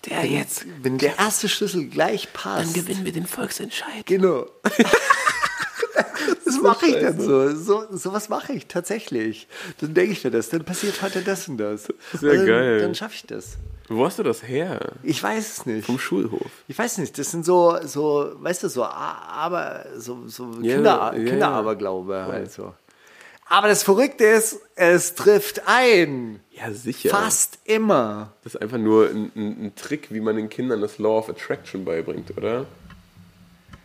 der jetzt, wenn der erste Schlüssel gleich passt, wir den Volksentscheid. Genau. das mache ich dann so. so. So was mache ich tatsächlich. Dann denke ich mir das. Dann passiert heute das und das. Sehr dann, geil. Dann schaffe ich das. Wo hast du das her? Ich weiß es nicht. Vom Schulhof. Ich weiß nicht. Das sind so, so weißt du, so A- aber so, so Ja, Kinder, ja, ja. Kinderaberglaube halt so. Aber das Verrückte ist, es trifft ein. Ja, sicher. Fast immer. Das ist einfach nur ein, ein, ein Trick, wie man den Kindern das Law of Attraction beibringt, oder?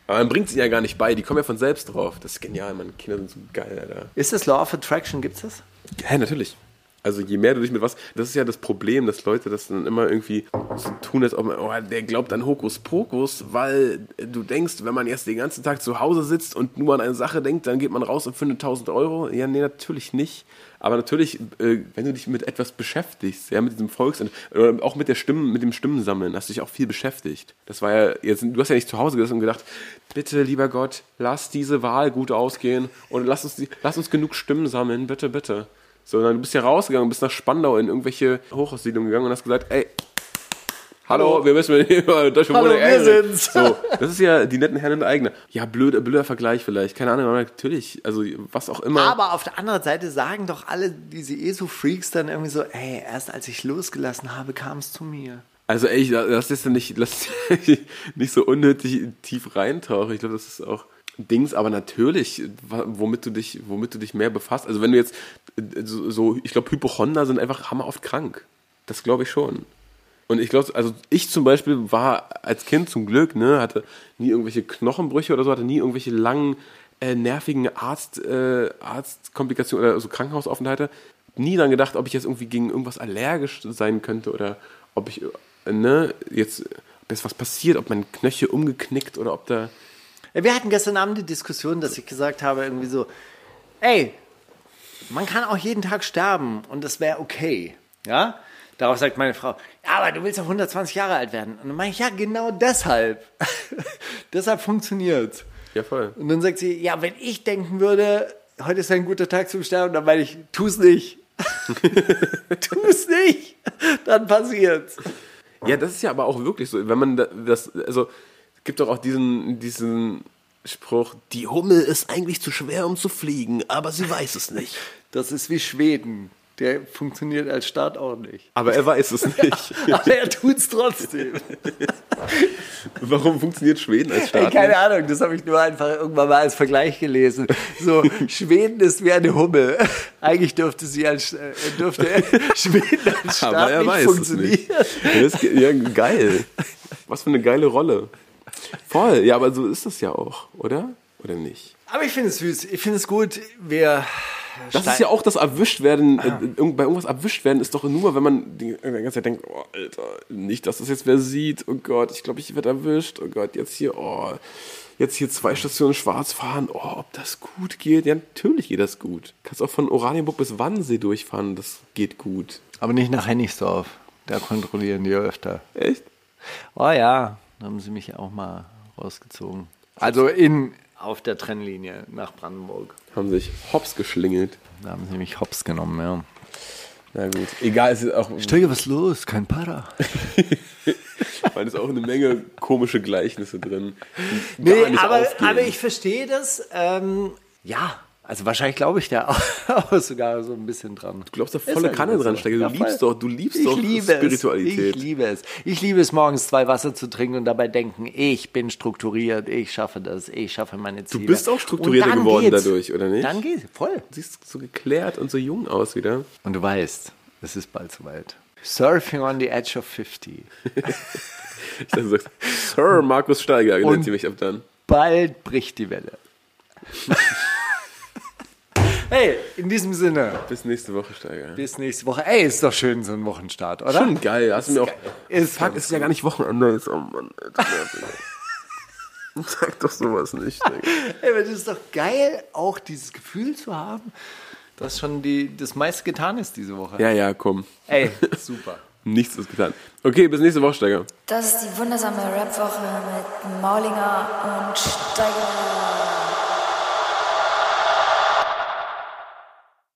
Aber man bringt sie ja gar nicht bei, die kommen ja von selbst drauf. Das ist genial, meine Kinder sind so geil, Alter. Ist das Law of Attraction? Gibt's das? Ja, natürlich. Also je mehr du dich mit was, das ist ja das Problem, dass Leute das dann immer irgendwie so tun, als ob man, oh, der glaubt an Hokuspokus, weil du denkst, wenn man jetzt den ganzen Tag zu Hause sitzt und nur an eine Sache denkt, dann geht man raus und findet 1000 Euro. Ja, nee, natürlich nicht. Aber natürlich, äh, wenn du dich mit etwas beschäftigst, ja, mit diesem Volks- oder auch mit der Stimmen, mit dem Stimmensammeln, hast du dich auch viel beschäftigt. Das war ja jetzt, du hast ja nicht zu Hause gesessen und gedacht, bitte, lieber Gott, lass diese Wahl gut ausgehen und lass uns, lass uns genug Stimmen sammeln, bitte, bitte. Sondern du bist ja rausgegangen, bist nach Spandau in irgendwelche Hochhaussiedlungen gegangen und hast gesagt, ey, hallo, wir müssen mit über deutsche Hallo, wir sind's. So, das ist ja die netten Herren in eigene. Ja, blöd, blöder Vergleich vielleicht, keine Ahnung, aber natürlich, also was auch immer. Aber auf der anderen Seite sagen doch alle diese ESO-Freaks dann irgendwie so, ey, erst als ich losgelassen habe, kam es zu mir. Also ey, lass ja nicht, lass nicht so unnötig tief reintauchen. Ich glaube, das ist auch ein Dings, aber natürlich, womit du dich, womit du dich mehr befasst. Also wenn du jetzt so, ich glaube, Hypochonder sind einfach hammeroft krank. Das glaube ich schon. Und ich glaube, also ich zum Beispiel war als Kind zum Glück, ne, hatte nie irgendwelche Knochenbrüche oder so, hatte nie irgendwelche langen, äh, nervigen Arzt, äh, Arztkomplikationen oder so Krankenhausaufenthalte. Nie dann gedacht, ob ich jetzt irgendwie gegen irgendwas allergisch sein könnte oder ob ich, äh, ne, jetzt, ob jetzt was passiert, ob mein Knöchel umgeknickt oder ob da. Wir hatten gestern Abend die Diskussion, dass ich gesagt habe, irgendwie so, ey, man kann auch jeden Tag sterben und das wäre okay. Ja? Darauf sagt meine Frau, ja, aber du willst doch 120 Jahre alt werden. Und dann meine ich, ja, genau deshalb. deshalb funktioniert's. Ja, voll. Und dann sagt sie, ja, wenn ich denken würde, heute ist ein guter Tag zum Sterben, dann meine ich, tu's nicht. tu's nicht. Dann passiert's. Ja, das ist ja aber auch wirklich so. Wenn man da- das, also, es gibt doch auch diesen, diesen Spruch, die Hummel ist eigentlich zu schwer, um zu fliegen, aber sie weiß es nicht. Das ist wie Schweden. Der funktioniert als Staat auch nicht. Aber er weiß es nicht. Aber er tut's trotzdem. Warum funktioniert Schweden als Ey, Staat? keine nicht? Ahnung, das habe ich nur einfach irgendwann mal als Vergleich gelesen. So, Schweden ist wie eine Hummel. Eigentlich dürfte sie als äh, dürfte Schweden als Staat Aber er nicht weiß es funktionieren. nicht. Ja, das, ge- ja, geil. Was für eine geile Rolle. Voll, ja, aber so ist das ja auch, oder? Oder nicht? Aber ich finde es süß. Ich finde es gut. Wir Das ist ja auch das Erwischtwerden, äh, irgend- bei irgendwas erwischt werden ist doch nur, wenn man die die ganze Zeit denkt, oh, Alter, nicht, dass das jetzt wer sieht, oh Gott, ich glaube, ich werde erwischt, oh Gott, jetzt hier, oh, jetzt hier zwei Stationen schwarz fahren, oh, ob das gut geht. Ja, natürlich geht das gut. Kannst auch von Oranienburg bis Wannsee durchfahren, das geht gut. Aber nicht nach Hennigsdorf. Da kontrollieren die öfter. Echt? Oh ja, da haben sie mich auch mal rausgezogen. Also in auf der Trennlinie nach Brandenburg. Haben sich hops geschlingelt. Da haben sie mich hops genommen, ja. Na gut, egal, es ist auch, Steiger, was los? Kein Para. weil es auch eine Menge komische Gleichnisse drin. Nee, aber, aber ich verstehe das. Ähm, ja, also wahrscheinlich glaube ich da auch, sogar so ein bisschen dran. Du glaubst da volle halt Kanne so. dran, Steiger. Du Ja, liebst doch, du liebst ich doch liebe Spiritualität. Es. Ich liebe es. Ich liebe es, morgens zwei Wasser zu trinken und dabei denken, ich bin strukturiert, ich schaffe das, ich schaffe meine Ziele. Du bist auch strukturierter dann geworden geht's. dadurch, oder nicht? Dann geht's, voll. Du siehst so geklärt und so jung aus wieder. Und du weißt, es ist bald soweit. Surfing on the edge of 50. Ich du sagst, Sir Markus Steiger, nennt sie mich ab dann. Bald bricht die Welle. Hey, in diesem Sinne, Bis nächste Woche, Steiger. bis nächste Woche. Ey, ist doch schön, so ein Wochenstart, oder? Schon geil. Hast du mir auch. Ist Fuck, ist ja gar nicht Wochenende. Jetzt, oh Mann. Sag doch sowas nicht. Ey, aber das ist doch geil, auch dieses Gefühl zu haben, dass schon die, das meiste getan ist diese Woche. Ja, ja, komm. Ey, super. Nichts ist getan. Okay, bis nächste Woche, Steiger. Das ist die wundersame Rap-Woche mit Maulinger und Steiger.